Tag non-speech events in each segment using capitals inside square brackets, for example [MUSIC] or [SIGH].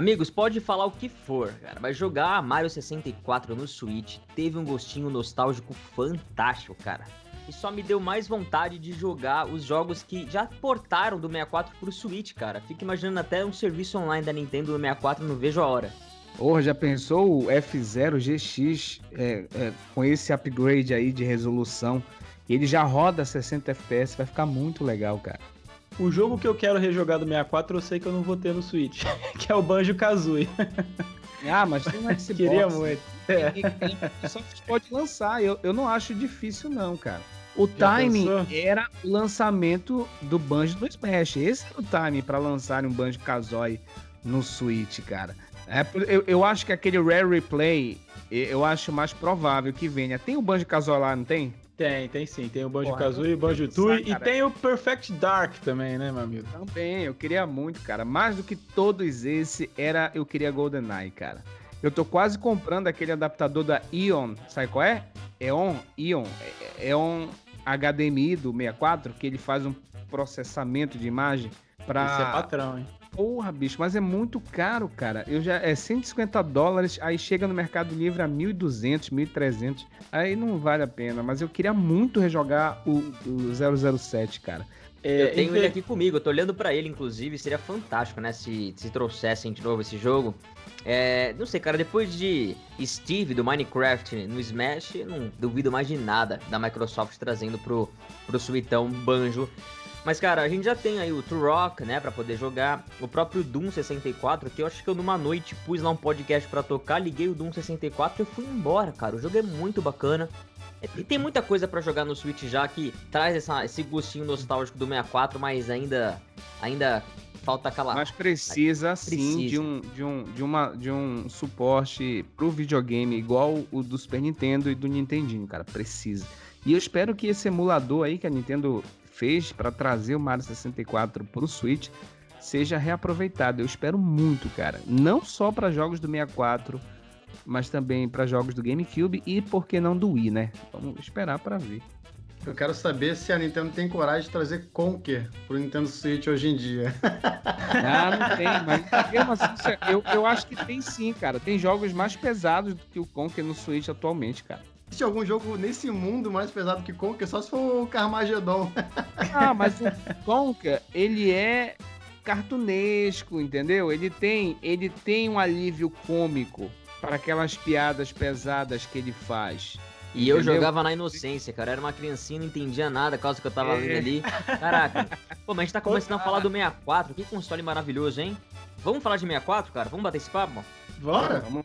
Amigos, pode falar o que for, cara, mas jogar Mario 64 no Switch teve um gostinho nostálgico fantástico, cara. E só me deu mais vontade de jogar os jogos que já portaram do 64 pro Switch, cara. Fico imaginando até um serviço online da Nintendo no 64, não vejo a hora. Porra, já pensou o F0 GX é, é, com esse upgrade aí de resolução? Ele já roda 60 FPS, vai ficar muito legal, cara. O jogo que eu quero rejogar do 64 eu sei que eu não vou ter no Switch, [LAUGHS] que é o Banjo Kazooie. Ah, mas tem um [LAUGHS] Xbox. Queria muito. É. Só pode lançar, eu, eu não acho difícil não, cara. O Já timing pensou? era o lançamento do Banjo do Smash. Esse era o timing para lançar um Banjo Kazooie no Switch, cara. É, eu, eu acho que aquele Rare Replay, eu acho mais provável que venha. Tem o Banjo Kazooie lá, não tem? Tem, tem sim. Tem o Banjo Porra, Kazooie, o Banjo Tooie pensar, e tem o Perfect Dark também, né, meu amigo? Também, eu queria muito, cara. Mais do que todos esse, era eu queria GoldenEye, cara. Eu tô quase comprando aquele adaptador da Ion, sabe qual é? Eon, Ion, É- Eon HDMI do 64, que ele faz um processamento de imagem pra... Esse é patrão, hein? Porra, bicho, mas é muito caro, cara. Eu já é 150 dólares, aí chega no Mercado Livre a 1.200, 1.300. Aí não vale a pena, mas eu queria muito rejogar o, o 007, cara. É, eu tenho ele aqui comigo, eu tô olhando pra ele, inclusive, seria fantástico, né, se, se trouxessem de novo esse jogo. É, não sei, cara, depois de Steve do Minecraft no Smash, eu não duvido mais de nada da Microsoft trazendo pro, pro Suitão Banjo. Mas, cara, a gente já tem aí o Turok, né, pra poder jogar. O próprio Doom 64, que eu acho que eu numa noite pus lá um podcast pra tocar, liguei o Doom 64 e fui embora, cara. O jogo é muito bacana. E tem muita coisa pra jogar no Switch já que traz essa- esse gostinho nostálgico do 64, mas ainda, ainda falta aquela. Mas precisa sim Precisa. de um, de, um, de, uma, de um suporte pro videogame igual o do Super Nintendo e do Nintendinho, cara. Precisa. E eu espero que esse emulador aí que a Nintendo fez para trazer o Mario 64 pro Switch seja reaproveitado. Eu espero muito, cara. Não só para jogos do 64, mas também para jogos do GameCube e por que não do Wii, né? Vamos esperar para ver. Eu quero saber se a Nintendo tem coragem de trazer Conker pro Nintendo Switch hoje em dia. Ah, não tem, mas mesmo assim, é- eu, eu acho que tem sim, cara. Tem jogos mais pesados do que o Conker no Switch atualmente, cara. Existe algum jogo nesse mundo mais pesado que Conker? Só se for o Carmageddon. [LAUGHS] Ah, mas o Conker, ele é cartunesco, entendeu? Ele tem, ele tem um alívio cômico para aquelas piadas pesadas que ele faz. E eu entendeu? jogava na inocência, cara. Eu era uma criancinha, não entendia nada, causa que eu tava É. vendo ali. Caraca. [LAUGHS] Pô, mas a gente tá começando a falar do 64. Que console maravilhoso, hein? Vamos falar de 64, cara? Vamos bater esse papo? Bora? Vamos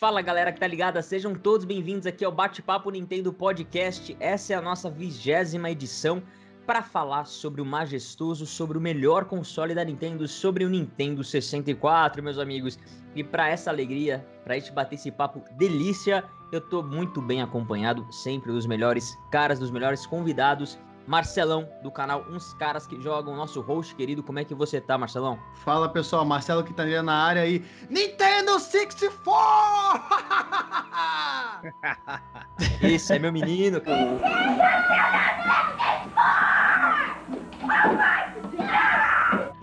Fala galera que tá ligada, sejam todos bem-vindos aqui ao Bate-Papo Nintendo Podcast. Essa é a nossa vigésima edição para falar sobre o majestoso, sobre o melhor console da Nintendo, sobre o Nintendo 64, meus amigos. E para essa alegria, para gente bater esse papo delícia, eu tô muito bem acompanhado, sempre dos melhores caras, dos melhores convidados. Marcelão, do canal Uns Caras que Jogam, nosso host querido, como é que você tá, Marcelão? Fala pessoal, Marcelo que tá ali na área aí. Nintendo 64! [LAUGHS] Esse é meu menino, cara.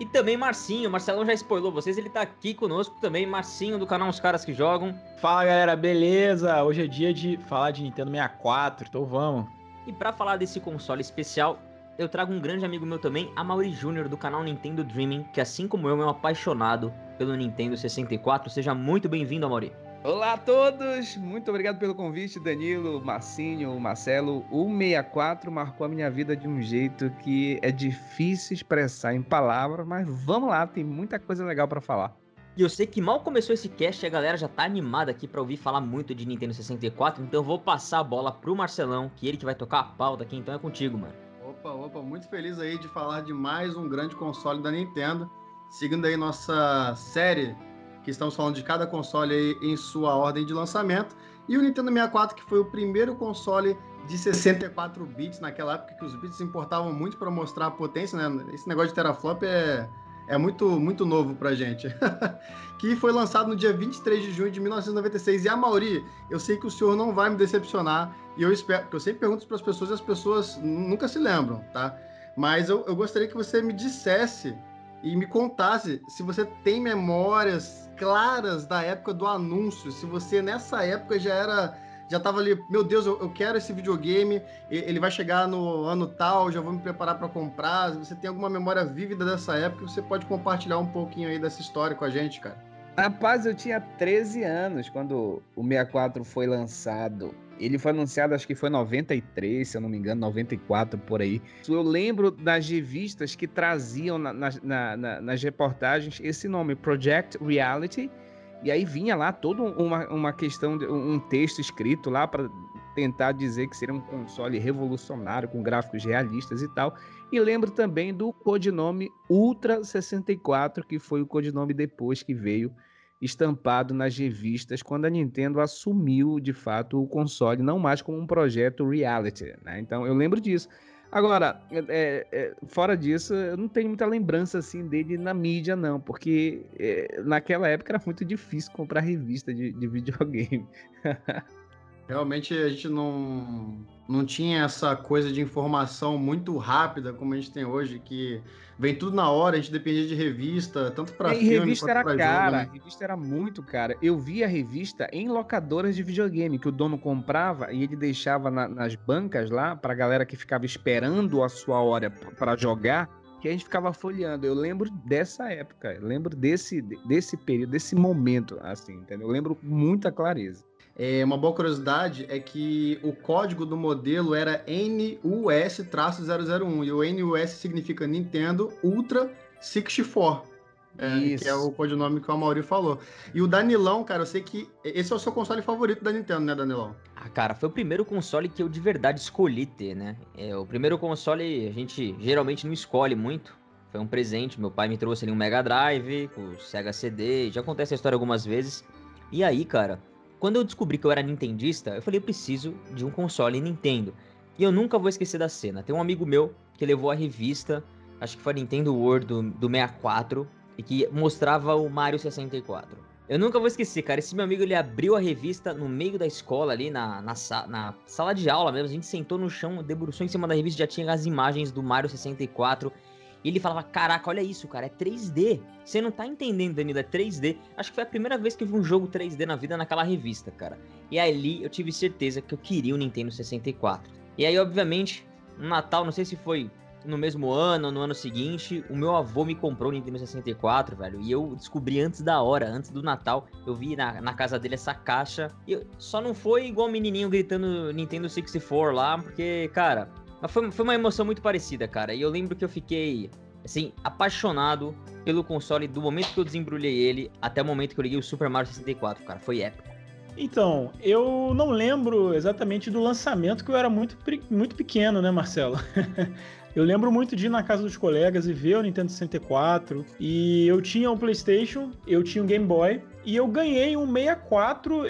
E também Marcinho, Marcelão já spoilou vocês, ele tá aqui conosco também, Marcinho do canal Os Caras que Jogam. Fala galera, beleza? Hoje é dia de falar de Nintendo 64, então vamos. E pra falar desse console especial, eu trago um grande amigo meu também, a Mauri Júnior do canal Nintendo Dreaming, que assim como eu é um apaixonado pelo Nintendo 64. Seja muito bem-vindo, Amaury. Olá a todos, muito obrigado pelo convite, Danilo, Marcinho, Marcelo. O 64 marcou a minha vida de um jeito que é difícil expressar em palavras, mas vamos lá, tem muita coisa legal pra falar. E eu sei que mal começou esse cast a galera já tá animada aqui pra ouvir falar muito de Nintendo 64, então eu vou passar a bola pro Marcelão, que ele que vai tocar a pauta aqui, então é contigo, mano. Opa, opa, muito feliz aí de falar de mais um grande console da Nintendo. Seguindo aí nossa série, que estamos falando de cada console aí em sua ordem de lançamento. E o Nintendo 64, que foi o primeiro console de 64 bits naquela época, que os bits importavam muito para mostrar a potência, né? Esse negócio de teraflop é, é muito, muito novo pra gente. [LAUGHS] que foi lançado no dia 23 de junho de 1996. E a Mauri, eu sei que o senhor não vai me decepcionar, e eu espero, porque eu sempre pergunto para as pessoas e as pessoas nunca se lembram, tá? Mas eu, eu gostaria que você me dissesse e me contasse se você tem memórias claras da época do anúncio, se você nessa época já era já tava ali, meu Deus, eu, eu quero esse videogame, ele vai chegar no ano tal, já vou me preparar para comprar. Se você tem alguma memória vívida dessa época, você pode compartilhar um pouquinho aí dessa história com a gente, cara. Rapaz, eu tinha 13 anos quando o 64 foi lançado. Ele foi anunciado, acho que foi 93, se eu não me engano, 94 por aí. Eu lembro das revistas que traziam na, na, na, nas reportagens esse nome, Project Reality, e aí vinha lá toda uma, uma questão, de, um texto escrito lá para tentar dizer que seria um console revolucionário, com gráficos realistas e tal. E lembro também do codinome Ultra 64, que foi o codinome depois que veio estampado nas revistas quando a Nintendo assumiu de fato o console, não mais como um projeto reality. Né? Então eu lembro disso. Agora, é, é, fora disso, eu não tenho muita lembrança assim dele na mídia, não, porque é, naquela época era muito difícil comprar revista de, de videogame. [LAUGHS] Realmente a gente não, não tinha essa coisa de informação muito rápida como a gente tem hoje, que vem tudo na hora, a gente dependia de revista, tanto para filme revista era cara, jogo, né? revista era muito cara. Eu via a revista em locadoras de videogame, que o dono comprava e ele deixava na, nas bancas lá, pra galera que ficava esperando a sua hora para jogar, que a gente ficava folheando. Eu lembro dessa época, eu lembro desse, desse período, desse momento, assim, entendeu? Eu lembro com muita clareza. É, uma boa curiosidade é que o código do modelo era NUS-001 e o NUS significa Nintendo Ultra 64. É, que é o codinome que o Amaury falou. E o Danilão, cara, eu sei que esse é o seu console favorito da Nintendo, né, Danilão? Ah, cara, foi o primeiro console que eu de verdade escolhi ter, né? É, o primeiro console a gente geralmente não escolhe muito. Foi um presente, meu pai me trouxe ali um Mega Drive, com o Sega CD, já acontece a história algumas vezes. E aí, cara, quando eu descobri que eu era nintendista, eu falei, eu preciso de um console Nintendo. E eu nunca vou esquecer da cena. Tem um amigo meu que levou a revista, acho que foi a Nintendo World do, do 64, e que mostrava o Mario 64. Eu nunca vou esquecer, cara. Esse meu amigo ele abriu a revista no meio da escola, ali na, na, na, sala de aula mesmo. A gente sentou no chão, debruçou em cima da revista, já tinha as imagens do Mario 64. E ele falava: Caraca, olha isso, cara, é 3D. Você não tá entendendo, Danilo, é 3D. Acho que foi a primeira vez que eu vi um jogo 3D na vida naquela revista, cara. E ali eu tive certeza que eu queria o Nintendo 64. E aí, obviamente, no Natal, não sei se foi no mesmo ano ou no ano seguinte, o meu avô me comprou o Nintendo 64, velho. E eu descobri antes da hora, antes do Natal, eu vi na, na casa dele essa caixa. E só não foi igual o menininho gritando Nintendo 64 lá, porque, cara, mas foi, foi uma emoção muito parecida, cara. E eu lembro que eu fiquei, assim, apaixonado pelo console do momento que eu desembrulhei ele até o momento que eu liguei o Super Mario 64, cara. Foi épico. Então, eu não lembro exatamente do lançamento, que eu era muito, muito pequeno, né, Marcelo? [LAUGHS] eu lembro muito de ir na casa dos colegas e ver o Nintendo 64. E eu tinha um PlayStation, eu tinha um Game Boy. E eu ganhei um 64,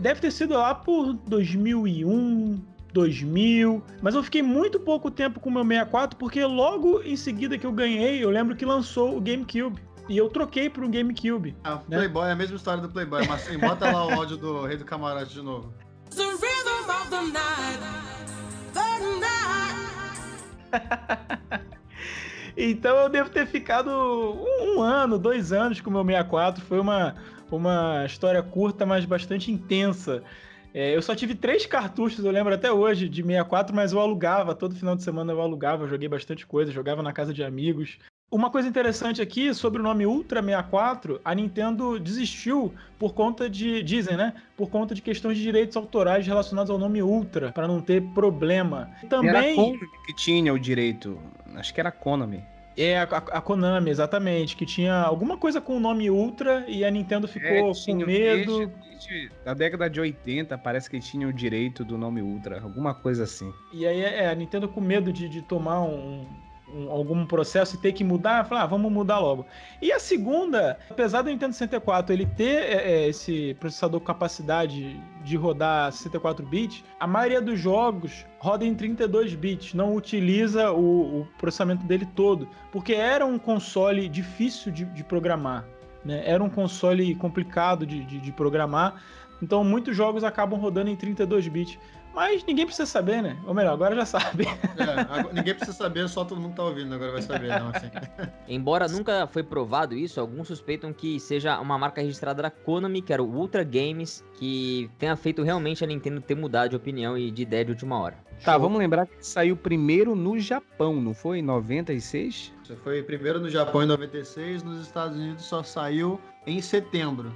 deve ter sido lá por 2001, 2000, mas eu fiquei muito pouco tempo com o meu 64 porque logo em seguida que eu ganhei, eu lembro que lançou o GameCube. E eu troquei para um GameCube. Ah, né? Playboy é a mesma história do Playboy, mas assim, bota lá o áudio do Rei do Camarote de novo. The rhythm of the night, the night. [LAUGHS] então eu devo ter ficado um, um, ano, dois anos com o meu 64. Foi uma, uma história curta, mas bastante intensa. É, eu só tive três cartuchos, eu lembro até hoje, de 64, mas eu alugava, todo final de semana eu alugava, eu joguei bastante coisa, jogava na casa de amigos. Uma coisa interessante aqui sobre o nome Ultra 64, a Nintendo desistiu por conta de, dizem, né? Por conta de questões de direitos autorais relacionados ao nome Ultra, para não ter problema. Também. Era a Konami que tinha o direito, acho que era a Konami. É, a, a, Konami, exatamente, que tinha alguma coisa com o nome Ultra e a Nintendo ficou é, com medo. Desde, desde, da década de 80, parece que tinha o direito do nome Ultra, alguma coisa assim. E aí é, a Nintendo com medo de, de tomar um, um, algum processo e ter que mudar, falar, ah, vamos mudar logo. E a segunda, apesar do Nintendo 64 ele ter é, é, esse processador com capacidade de rodar 64 bits, a maioria dos jogos roda em 32 bits, não utiliza o, o processamento dele todo, porque era um console difícil de, de programar. Né? Era um console complicado de, de, de programar, então muitos jogos acabam rodando em 32 bits. Mas ninguém precisa saber, né? Ou melhor, agora já sabe. [LAUGHS] É, ninguém precisa saber, só todo mundo tá ouvindo, agora vai saber, não, assim. [LAUGHS] Embora nunca foi provado isso, alguns suspeitam que seja uma marca registrada da Konami, que era o Ultra Games, que tenha feito realmente a Nintendo ter mudado de opinião e de ideia de última hora. Tá, Show. vamos lembrar que saiu primeiro no Japão, não foi? Em 96? Foi primeiro no Japão em 96, nos Estados Unidos só saiu em setembro.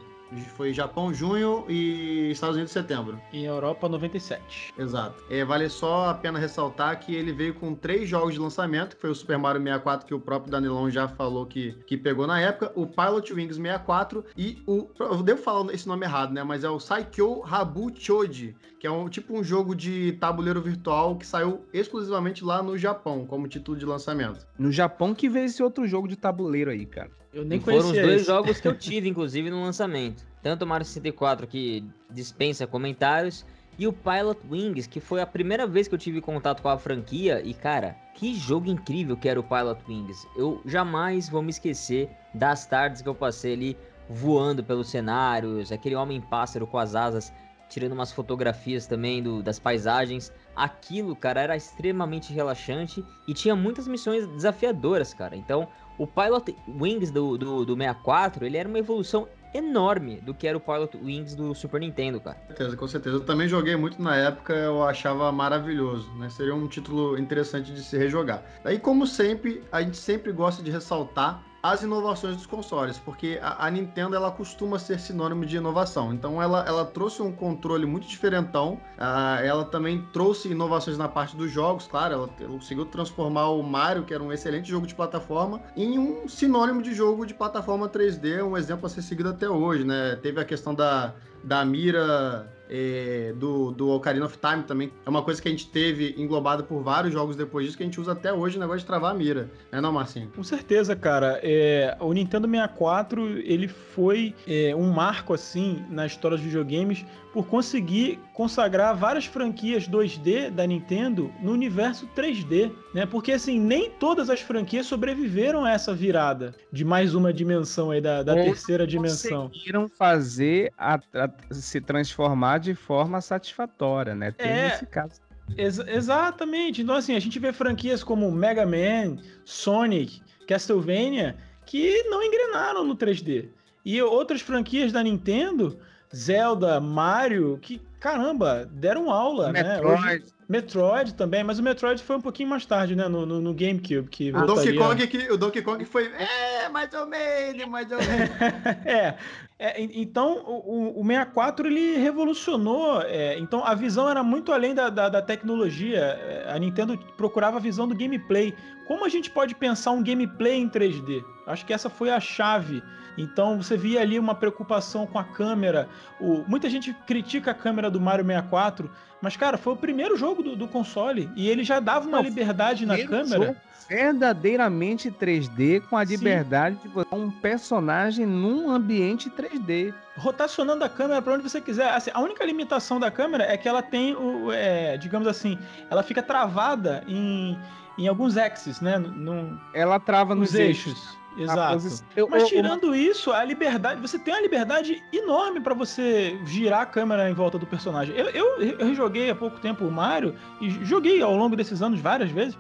Foi Japão, junho e Estados Unidos, setembro. E Europa, 97. Exato. É, vale só a pena ressaltar que ele veio com três jogos de lançamento, que foi o Super Mario 64, que o próprio Danilão já falou que, que pegou na época, o Pilot Wings 64 e o... Eu devo falar esse nome errado, né? Mas é o Saikyo Habu Choji, que é um tipo um jogo de tabuleiro virtual que saiu exclusivamente lá no Japão, como título de lançamento. No Japão que veio esse outro jogo de tabuleiro aí, cara. Eu nem conhecia Foram os dois esse. jogos que eu [LAUGHS] tive, inclusive, no lançamento. Tanto o Mario 64, que dispensa comentários, e o Pilot Wings, que foi a primeira vez que eu tive contato com a franquia. E, cara, que jogo incrível que era o Pilot Wings. Eu jamais vou me esquecer das tardes que eu passei ali voando pelos cenários, aquele homem-pássaro com as asas tirando umas fotografias também do, das paisagens. Aquilo, cara, era extremamente relaxante e tinha muitas missões desafiadoras, cara. Então, o Pilot Wings do, do, do 64, ele era uma evolução enorme do que era o Pilot Wings do Super Nintendo, cara. Com certeza, com certeza. Eu também joguei muito na época, eu achava maravilhoso, né? Seria um título interessante de se rejogar. Aí, como sempre, a gente sempre gosta de ressaltar as inovações dos consoles, porque a, a, Nintendo ela costuma ser sinônimo de inovação. Então ela, ela trouxe um controle muito diferentão. Uh, ela também trouxe inovações na parte dos jogos, claro. Ela, ela, conseguiu transformar o Mario, que era um excelente jogo de plataforma, em um sinônimo de jogo de plataforma 3D, um exemplo a ser seguido até hoje, né? Teve a questão da, da mira é, do, do Ocarina of Time também. É uma coisa que a gente teve englobada por vários jogos depois disso que a gente usa até hoje o negócio de travar a mira. É não, Marcinho? Com certeza, cara. É, o Nintendo 64 ele foi é, um marco assim na história dos videogames por conseguir consagrar várias franquias 2D da Nintendo no universo 3D, né? Porque assim, nem todas as franquias sobreviveram a essa virada de mais uma dimensão aí da, da terceira dimensão. Conseguiram fazer a, a, se transformar de forma satisfatória, né? Tem é... esse caso Ex exatamente. Então, assim, a gente vê franquias como Mega Man, Sonic, Castlevania, que não engrenaram no 3D. E outras franquias da Nintendo Zelda, Mario, que caramba, deram aula, Metroid. né? Hoje, Metroid também, mas o Metroid foi um pouquinho mais tarde, né? No, no, no GameCube. Que o, Donkey Kong que, o Donkey Kong foi. É, mais ou menos, mais ou menos. [LAUGHS] é, é, Então, o, o 64 ele revolucionou. É, então, a visão era muito além da, da, da, tecnologia. É, a Nintendo procurava a visão do gameplay. Como a gente pode pensar um gameplay em 3D? Acho que essa foi a chave então você via ali uma preocupação com a câmera. O, muita gente critica a câmera do Mario 64, mas, cara, foi o primeiro jogo do, do console e ele já dava uma Não, liberdade na câmera. Verdadeiramente 3D, com a Sim. liberdade de botar um personagem num ambiente 3D. Rotacionando a câmera para onde você quiser. Assim, a única limitação da câmera é que ela tem o. É, digamos assim, ela fica travada em, em alguns axes, né? Num, ela trava nos, nos eixos. eixos. Exato. Eu, Mas tirando eu, isso, a liberdade, você tem uma liberdade enorme para você girar a câmera em volta do personagem. Eu, eu, eu joguei há pouco tempo o Mario e joguei ao longo desses anos várias vezes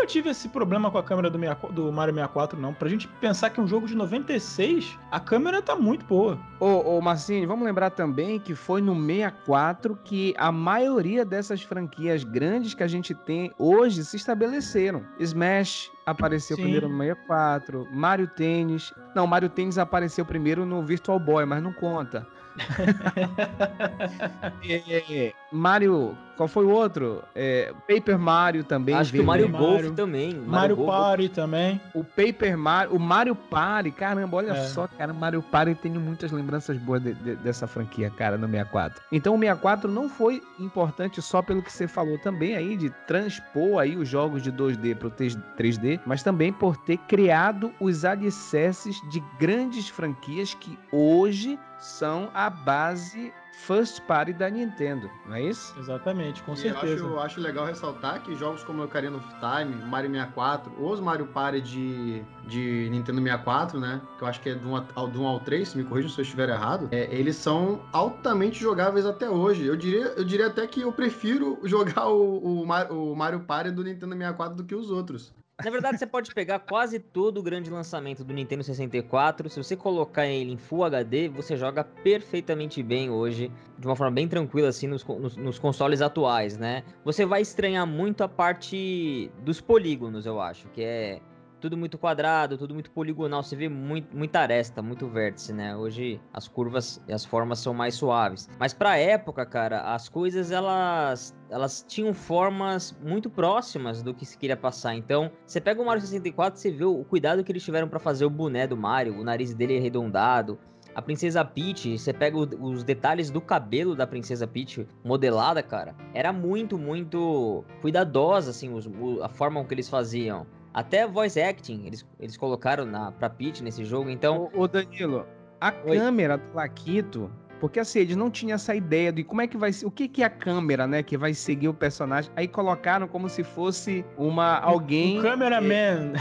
nunca tive esse problema com a câmera do, do Mario 64, não. Pra gente pensar que é um jogo de 96, a câmera tá muito boa. Ô, ô Marcinho, vamos lembrar também que foi no 64 que a maioria dessas franquias grandes que a gente tem hoje se estabeleceram. Smash, apareceu Sim. primeiro no 64. Mario Tênis. Não, Mario Tênis apareceu primeiro no Virtual Boy, mas não conta. [LAUGHS] é, Mario. Qual foi o outro? É, Paper Mario também. Acho que o Mario Golf também. Mario, Mario Party também. O Paper Mario. O Mario Party, caramba, olha é. só, cara. Mario Party tem muitas lembranças boas de, de, dessa franquia, cara, no 64. Então o 64 não foi importante só pelo que você falou também aí, de transpor aí os jogos de 2D pro 3D mas também por ter criado os alicerces de grandes franquias que hoje são a base first party da Nintendo, não é isso? Exatamente, com e certeza. Eu acho, acho, legal ressaltar que jogos como Ocarina of Time, Mario 64, ou os Mario Party de, de Nintendo 64, né? Que eu acho que é do 1 ao, do 1 ao 3, me corrijam se eu estiver errado. É, eles são altamente jogáveis até hoje. Eu diria, eu diria até que eu prefiro [LAUGHS] jogar o, o, o Mario Party do Nintendo 64 do que os outros. Na verdade, você pode pegar quase todo o grande lançamento do Nintendo 64. Se você colocar ele em Full HD, você joga perfeitamente bem hoje, de uma forma bem tranquila, assim, nos, nos, nos consoles atuais, né? Você vai estranhar muito a parte dos polígonos, eu acho, que é tudo muito quadrado, tudo muito poligonal, você vê muito, muita aresta, muito vértice, né? Hoje as curvas e as formas são mais suaves. Mas pra época, cara, as coisas elas elas tinham formas muito próximas do que se queria passar. Então, você pega o Mario 64, você vê o cuidado que eles tiveram para fazer o boné do Mario, o nariz dele arredondado, a Princesa Peach, você pega os detalhes do cabelo da Princesa Peach modelada, cara, era muito, muito cuidadosa, assim, os, a forma com que eles faziam. Até voice acting eles, eles colocaram na, pra Peach nesse jogo, então... Ô, ô Danilo, a Oi. câmera do Laquito, porque assim, eles não tinham essa ideia de como é que vai ser, o que que é a câmera, né, que vai seguir o personagem, aí colocaram como se fosse uma, alguém... Um cameraman...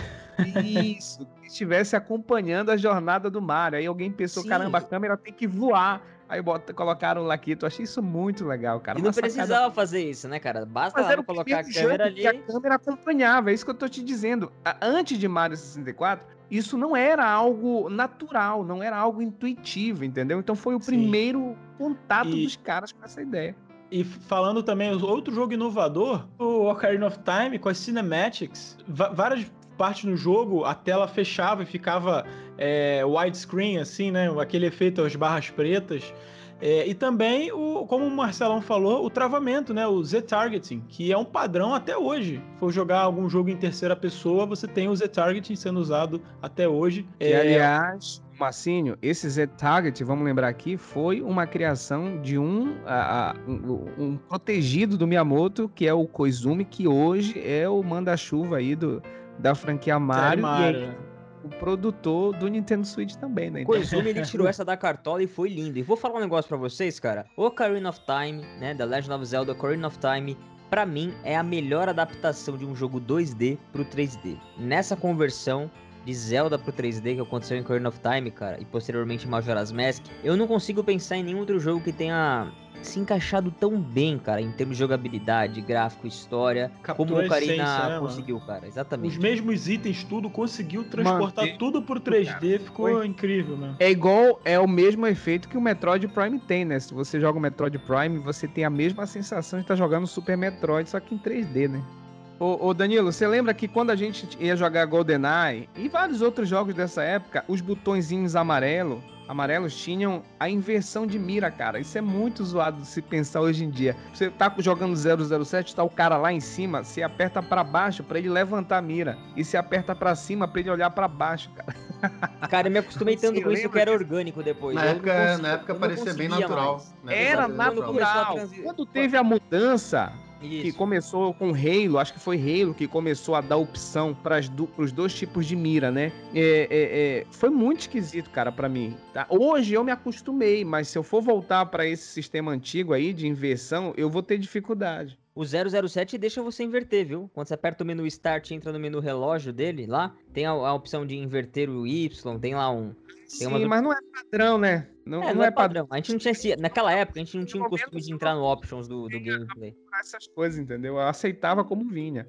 Isso, que estivesse acompanhando a jornada do Mario, aí alguém pensou, Sim. caramba, a câmera tem que voar, Aí bota, colocaram o Laquito. Achei isso muito legal, cara. E não precisava fazer isso, né, cara? Basta lá colocar a câmera ali. a câmera acompanhava, é isso que eu tô te dizendo. Antes de Mario 64, isso não era algo natural, não era algo intuitivo, entendeu? Então foi o Sim. primeiro contato e... dos caras com essa ideia. E falando também, outro jogo inovador, o Ocarina of Time, com as cinematics, várias partes no jogo a tela fechava e ficava é, widescreen, assim, né? Aquele efeito as barras pretas. É, e também, o, como o Marcelão falou, o travamento, né? O Z-Targeting, que é um padrão até hoje. Se for jogar algum jogo em terceira pessoa, você tem o Z-Targeting sendo usado até hoje. E, é... aliás, Massinho, esse Z-Target, vamos lembrar aqui, foi uma criação de um, a, a, um, um, protegido do Miyamoto, que é o Koizumi, que hoje é o manda-chuva aí do, da franquia Mario. Mario. E aí, o produtor do Nintendo Switch também, né? Koizumi, ele tirou essa da cartola e foi lindo. E vou falar um negócio para vocês, cara. Ocarina of Time, né, The Legend of Zelda Ocarina of Time, para mim é a melhor adaptação de um jogo 2D pro 3D. Nessa conversão de Zelda pro 3D que aconteceu em Ocarina of Time, cara, e posteriormente Majora's Mask, eu não consigo pensar em nenhum outro jogo que tenha se encaixado tão bem, cara, em termos de jogabilidade, gráfico, história, Captura como o Karina né, conseguiu, cara. Exatamente. Os mesmos itens, tudo, conseguiu transportar Mano, tudo pro 3D, cara, ficou foi... incrível, né? É igual, é o mesmo efeito que o Metroid Prime tem, né? Se você joga o Metroid Prime, você tem a mesma sensação de estar tá jogando Super Metroid, só que em 3D, né? Ô, ô, Danilo, você lembra que quando a gente ia jogar GoldenEye e vários outros jogos dessa época, os botõezinhos amarelo amarelos tinham a inversão de mira, cara. Isso é muito zoado de se pensar hoje em dia. Você tá jogando 007, tá o cara lá em cima, você aperta para baixo para ele levantar a mira e se aperta para cima para ele olhar para baixo, cara. [LAUGHS] Cara, eu me acostumei tanto com isso que era orgânico depois. Na época, consigo, na época parecia bem natural. Era natural. Quando teve a mudança, isso. que começou com Halo, acho que foi Halo que começou a dar opção para os dois tipos de mira, né? É, é, é, foi muito esquisito, cara, para mim. Tá? Hoje eu me acostumei, mas se eu for voltar para esse sistema antigo aí de inversão, eu vou ter dificuldade. O 007 deixa você inverter, viu? Quando você aperta o menu Start e entra no menu relógio dele, lá, tem a, a opção de inverter o Y, tem lá um. Sim, mas não é padrão, né? Não é, não, não é padrão. padrão. A gente não tinha esse... Naquela época, a gente não tinha o costume de entrar no options do, do gameplay. Essas coisas, entendeu? Eu aceitava como vinha.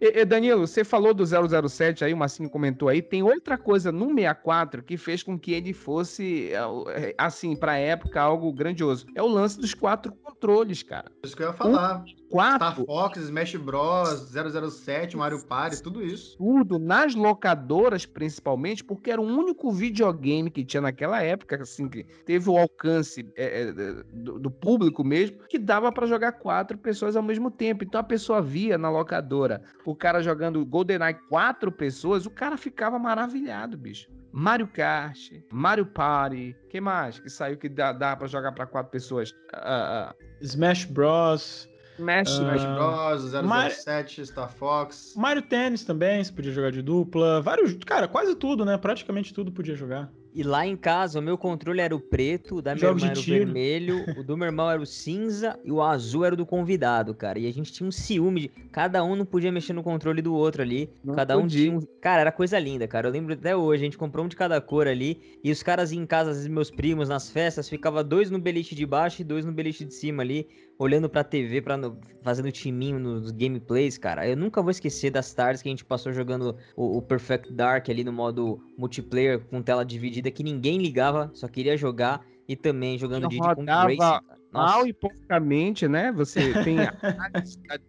E, Danilo, você falou do 007 aí, o Massinho comentou aí. Tem outra coisa no 64 que fez com que ele fosse, é, assim, pra época, algo grandioso. É o lance dos quatro controles, cara. Isso que eu ia falar. Um, quatro. Star Fox, Smash Bros, 007, Mario Party, tudo isso. Tudo, nas locadoras principalmente, porque era o único videogame que tinha naquela época, assim, que teve o alcance é, é, do, do, público mesmo, que dava para jogar quatro pessoas ao mesmo tempo. Então a pessoa via na locadora o cara jogando GoldenEye quatro pessoas, o cara ficava maravilhado, bicho. Mario Kart, Mario Party, que mais que saiu que dá, dá para jogar para quatro pessoas? Uh, uh, Smash Bros. Smash, uh, Smash Bros, 007, Mar... Star Fox. Mario Tennis também, você podia jogar de dupla. Vários, cara, quase tudo, né? Praticamente tudo podia jogar. E lá em casa, o meu controle era o preto, o da minha irmã era o vermelho, [LAUGHS] o do meu irmão era o cinza e o azul era o do convidado, cara. E a gente tinha um ciúme de. Cada um não podia mexer no controle do outro ali. Não cada um podia. tinha um. Cara, era coisa linda, cara. Eu lembro até hoje, a gente comprou um de cada cor ali. E os caras iam em casa, às vezes, meus primos, nas festas, ficava dois no beliche de baixo e dois no beliche de cima ali olhando pra TV, pra, fazendo timinho nos gameplays, cara. Eu nunca vou esquecer das tardes que a gente passou jogando o, o, Perfect Dark ali no modo multiplayer com tela dividida que ninguém ligava, só queria jogar. E também jogando Diddy Kong Racing. Mal e poucamente, né? Você tem a,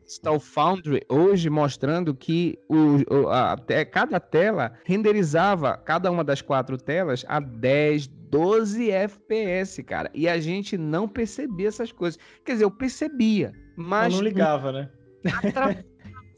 Digital Foundry hoje mostrando que o, a, a, cada tela renderizava cada uma das quatro telas a 10, 12 FPS, cara. E a gente não percebia essas coisas. Quer dizer, eu percebia, mas. Eu não ligava, né? A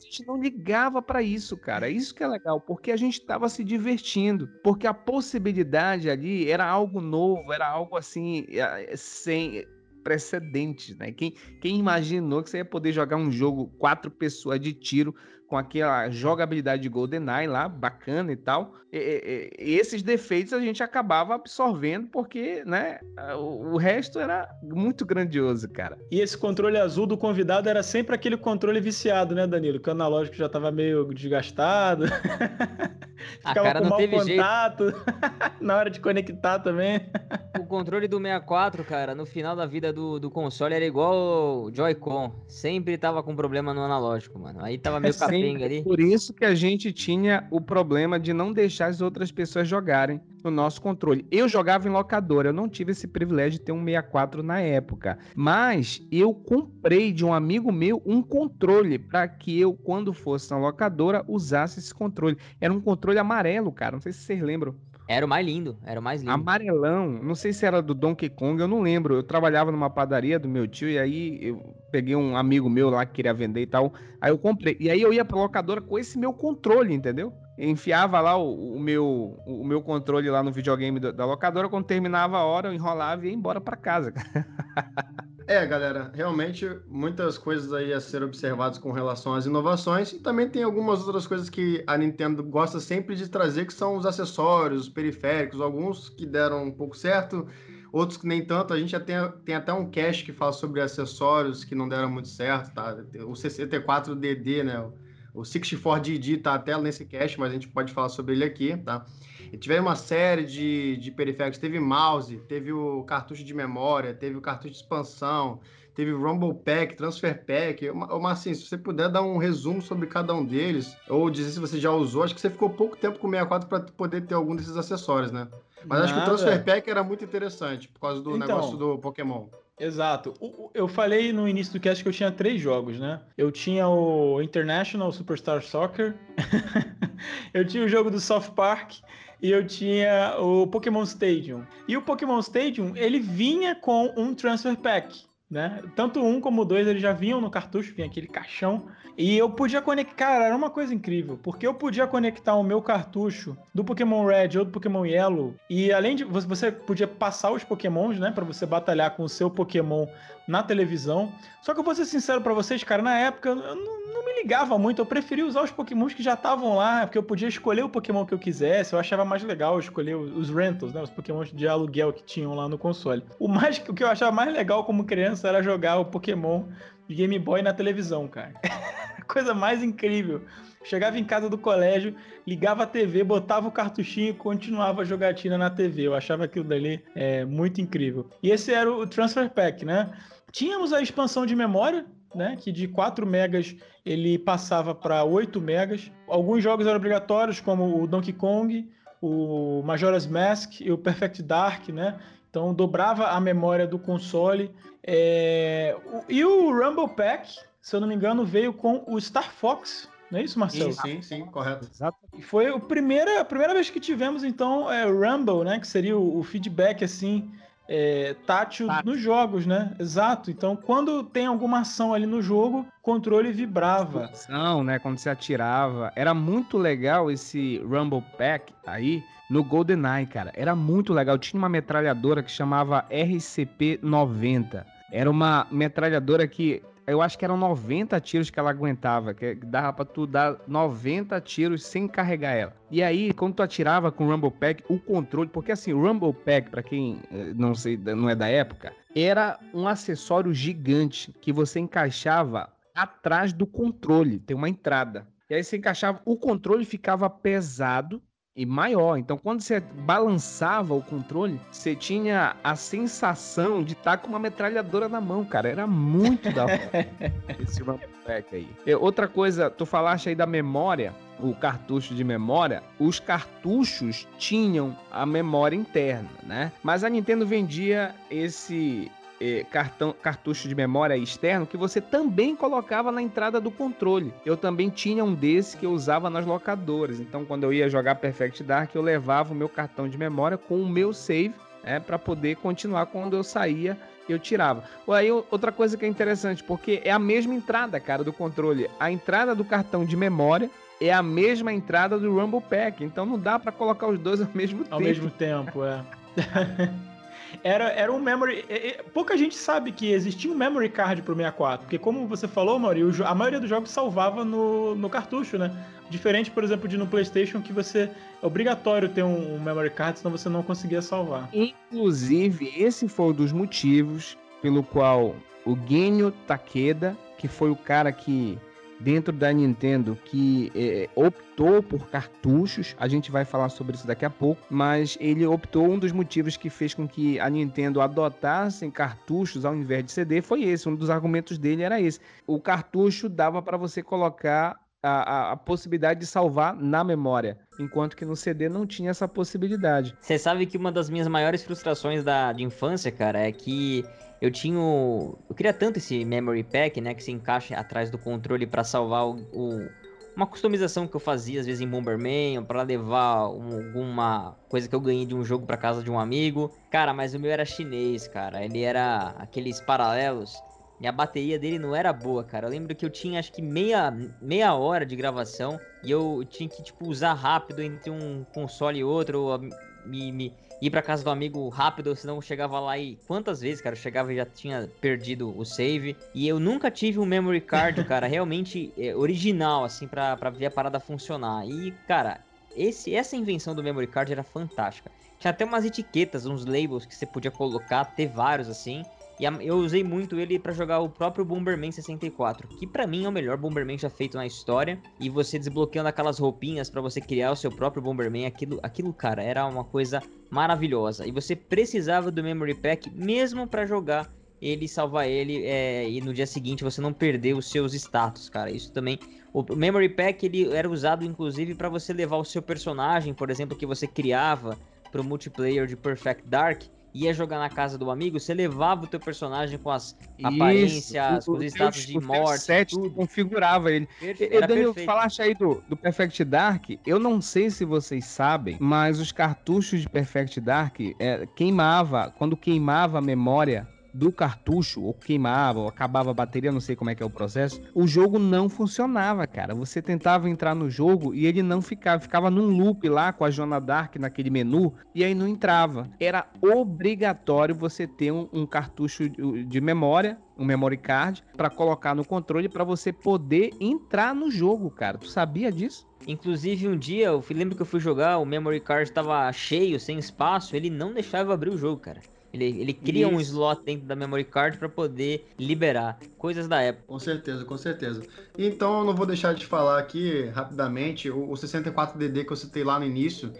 gente não ligava para isso, cara. Isso que é legal, porque a gente estava se divertindo, porque a possibilidade ali era algo novo, era algo assim eh, sem precedentes, né? Quem, quem imaginou que você ia poder jogar um jogo quatro pessoas de tiro com aquela jogabilidade de GoldenEye lá, bacana e tal. E, e, esses defeitos a gente acabava absorvendo porque, né, o, o, resto era muito grandioso, cara. E esse controle azul do convidado era sempre aquele controle viciado, né, Danilo? Que o analógico já tava meio desgastado. A cara não teve contato [LAUGHS] na hora de conectar também. O controle do 64, cara, no final da vida do, do console era igual o Joy-Con. Sempre tava com problema no analógico, mano. Aí tava meio [LAUGHS] capenga ali. Por isso que a gente tinha o problema de não deixar as outras pessoas jogarem no nosso controle. Eu jogava em locadora, eu não tive esse privilégio de ter um 64 na época, mas eu comprei de um amigo meu um controle para que eu, quando fosse na locadora, usasse esse controle. Era um controle amarelo, cara, não sei se vocês lembram. Era o mais lindo, era o mais lindo. Amarelão, não sei se era do Donkey Kong, eu não lembro. Eu trabalhava numa padaria do meu tio e aí eu peguei um amigo meu lá que queria vender e tal. Aí eu comprei. E aí eu ia pra locadora com esse meu controle, entendeu? enfiava lá o, o, meu, o meu controle lá no videogame da, locadora, quando terminava a hora, eu enrolava e ia embora para casa. [LAUGHS] é, galera, realmente muitas coisas aí a ser observadas com relação às inovações e também tem algumas outras coisas que a Nintendo gosta sempre de trazer, que são os acessórios, os periféricos, alguns que deram um pouco certo, outros que nem tanto. A gente já tem, tem até um cast que fala sobre acessórios que não deram muito certo, tá? O 64DD, né? O 64DD tá até nesse cast, mas a gente pode falar sobre ele aqui, tá? E tiver uma série de, de periféricos, teve mouse, teve o cartucho de memória, teve o cartucho de expansão, teve o Rumble Pack, Transfer Pack. Mas assim, se você puder dar um resumo sobre cada um deles, ou dizer se você já usou, acho que você ficou pouco tempo com o 64 para poder ter algum desses acessórios, né? Mas Nada. acho que o Transfer Pack era muito interessante, por causa do então, negócio do Pokémon. Exato. Eu falei no início do cast que eu tinha três jogos, né? Eu tinha o International Superstar Soccer, [LAUGHS] eu tinha o jogo do South Park e eu tinha o Pokémon Stadium. E o Pokémon Stadium, ele vinha com um Transfer Pack né? Tanto um como dois eles já vinham no cartucho, vinha aquele caixão. E eu podia conectar, cara, era uma coisa incrível, porque eu podia conectar o meu cartucho do Pokémon Red ou do Pokémon Yellow, e além de você podia passar os Pokémons, né, para você batalhar com o seu Pokémon na televisão. Só que eu vou ser sincero para vocês, cara, na época eu não não me ligava muito, eu preferia usar os pokémons que já estavam lá, porque eu podia escolher o pokémon que eu quisesse, eu achava mais legal escolher os rentals, né, os pokémons de aluguel que tinham lá no console. O, mais, o que eu achava mais legal como criança era jogar o pokémon de Game Boy na televisão, cara. [LAUGHS] Coisa mais incrível. Chegava em casa do colégio, ligava a TV, botava o cartuchinho e continuava a jogatina na TV. Eu achava aquilo dali é, muito incrível. E esse era o Transfer Pack, né? Tínhamos a expansão de memória, né, que de 4 megas ele passava para 8 megas. Alguns jogos eram obrigatórios, como o Donkey Kong, o Majora's Mask e o Perfect Dark, né? Então dobrava a memória do console. É... E o Rumble Pack, se eu não me engano, veio com o Star Fox, não é isso, Marcelo? Sim, sim, sim, correto. Exato. E foi a primeira, a primeira vez que tivemos, então, é, Rumble, né? Que seria o, o feedback, assim, é, tátil, tátil nos jogos, né? Exato. Então, quando tem alguma ação ali no jogo, o controle vibrava. Não, né? Quando você atirava. Era muito legal esse Rumble Pack aí no GoldenEye, cara. Era muito legal. Tinha uma metralhadora que chamava RCP-90. Era uma metralhadora que eu acho que eram 90 tiros que ela aguentava, que dava pra tu dar 90 tiros sem carregar ela. E aí, quando tu atirava com o Rumble Pack, o controle, porque assim, o Rumble Pack, para quem eh, não sei, não é da época, era um acessório gigante que você encaixava atrás do controle, tem uma entrada. E aí você encaixava, o controle ficava pesado e maior. Então, quando você balançava o controle, você tinha a sensação de estar tá com uma metralhadora na mão, cara. Era muito da hora [LAUGHS] esse Pack aí. E outra coisa, tu falaste aí da memória, o cartucho de memória. Os cartuchos tinham a memória interna, né? Mas a Nintendo vendia esse eh, cartão, cartucho de memória externo que você também colocava na entrada do controle. Eu também tinha um desse que eu usava nas locadoras. Então, quando eu ia jogar Perfect Dark, eu levava o meu cartão de memória com o meu save né, para poder continuar quando eu saía eu tirava. Aí outra coisa que é interessante, porque é a mesma entrada, cara, do controle. A entrada do cartão de memória é a mesma entrada do Rumble Pack, então não dá para colocar os dois ao mesmo ao tempo. Ao mesmo tempo, é. [LAUGHS] era, era um memory. Pouca gente sabe que existia um memory card pro 64, porque como você falou, Mauri, a maioria dos jogos salvava no, no cartucho, né? Diferente, por exemplo, de no PlayStation, que você é obrigatório ter um, um memory card, senão você não conseguia salvar. Inclusive, esse foi um dos motivos pelo qual o Genio Takeda, que foi o cara que dentro da Nintendo que é, optou por cartuchos. A gente vai falar sobre isso daqui a pouco, mas ele optou um dos motivos que fez com que a Nintendo adotasse cartuchos ao invés de CD foi esse. Um dos argumentos dele era esse. O cartucho dava para você colocar a, a, a, possibilidade de salvar na memória, enquanto que no CD não tinha essa possibilidade. Você sabe que uma das minhas maiores frustrações da, de infância, cara, é que eu tinha. Eu queria tanto esse Memory Pack, né? Que se encaixa atrás do controle para salvar o, o, uma customização que eu fazia, às vezes em Bomberman, para levar um, alguma coisa que eu ganhei de um jogo para casa de um amigo. Cara, mas o meu era chinês, cara. Ele era aqueles paralelos. E a bateria dele não era boa, cara. Eu lembro que eu tinha acho que meia, meia hora de gravação e eu tinha que tipo usar rápido entre um console e outro, me, me ir para casa do amigo rápido, senão eu chegava lá e quantas vezes, cara, eu chegava e já tinha perdido o save. E eu nunca tive um memory card, [LAUGHS] cara, realmente é, original, assim, para ver a parada funcionar. E, cara, esse, essa invenção do memory card era fantástica. Tinha até umas etiquetas, uns labels que você podia colocar, ter vários assim. E eu usei muito ele para jogar o próprio Bomberman 64, que para mim é o melhor Bomberman já feito na história. E você desbloqueando aquelas roupinhas para você criar o seu próprio Bomberman, aquilo, aquilo, cara, era uma coisa maravilhosa. E você precisava do Memory Pack mesmo para jogar ele salvar ele é, e no dia seguinte você não perder os seus status, cara. Isso também. O Memory Pack ele era usado inclusive para você levar o seu personagem, por exemplo, que você criava para o multiplayer de Perfect Dark ia jogar na casa do amigo, você levava o teu personagem com as Isso, aparências, com os status de morte. set tudo. configurava ele. Perfeito, Daniel, falaste aí do, do Perfect Dark. Eu não sei se vocês sabem, mas os cartuchos de Perfect Dark é, queimava, quando queimava a memória do cartucho, ou queimava, ou acabava a bateria, não sei como é que é o processo, o jogo não funcionava, cara. Você tentava entrar no jogo e ele não ficava, ficava num loop lá com a Jona Dark naquele menu, e aí não entrava. Era obrigatório você ter um, um cartucho de memória um memory card para colocar no controle para você poder entrar no jogo, cara. Tu sabia disso? Inclusive um dia, eu lembro que eu fui jogar, o memory card estava cheio, sem espaço, ele não deixava abrir o jogo, cara. Ele, ele cria Isso. um slot dentro da memory card para poder liberar coisas da época. Com certeza, com certeza. Então eu não vou deixar de falar aqui rapidamente o, o 64DD que eu citei lá no início.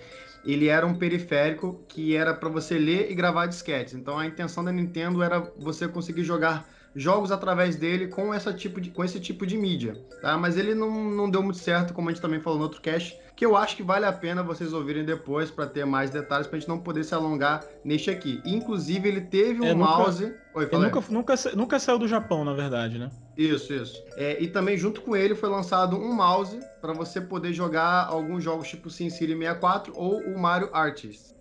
Ele era um periférico que era para você ler e gravar disquetes. Então a intenção da Nintendo era você conseguir jogar jogos através dele com, essa tipo de, com esse tipo de mídia, tá? Mas ele não, não deu muito certo, como a gente também falou no outro cast, que eu acho que vale a pena vocês ouvirem depois para ter mais detalhes, pra gente não poder se alongar neste aqui. Inclusive, ele teve um é, mouse. Nunca, Oi, ele nunca, nunca, nunca saiu do Japão, na verdade, né? Isso, isso. É, e também, junto com ele, foi lançado um mouse para você poder jogar alguns jogos tipo SimCity 64 ou o Mario Artist.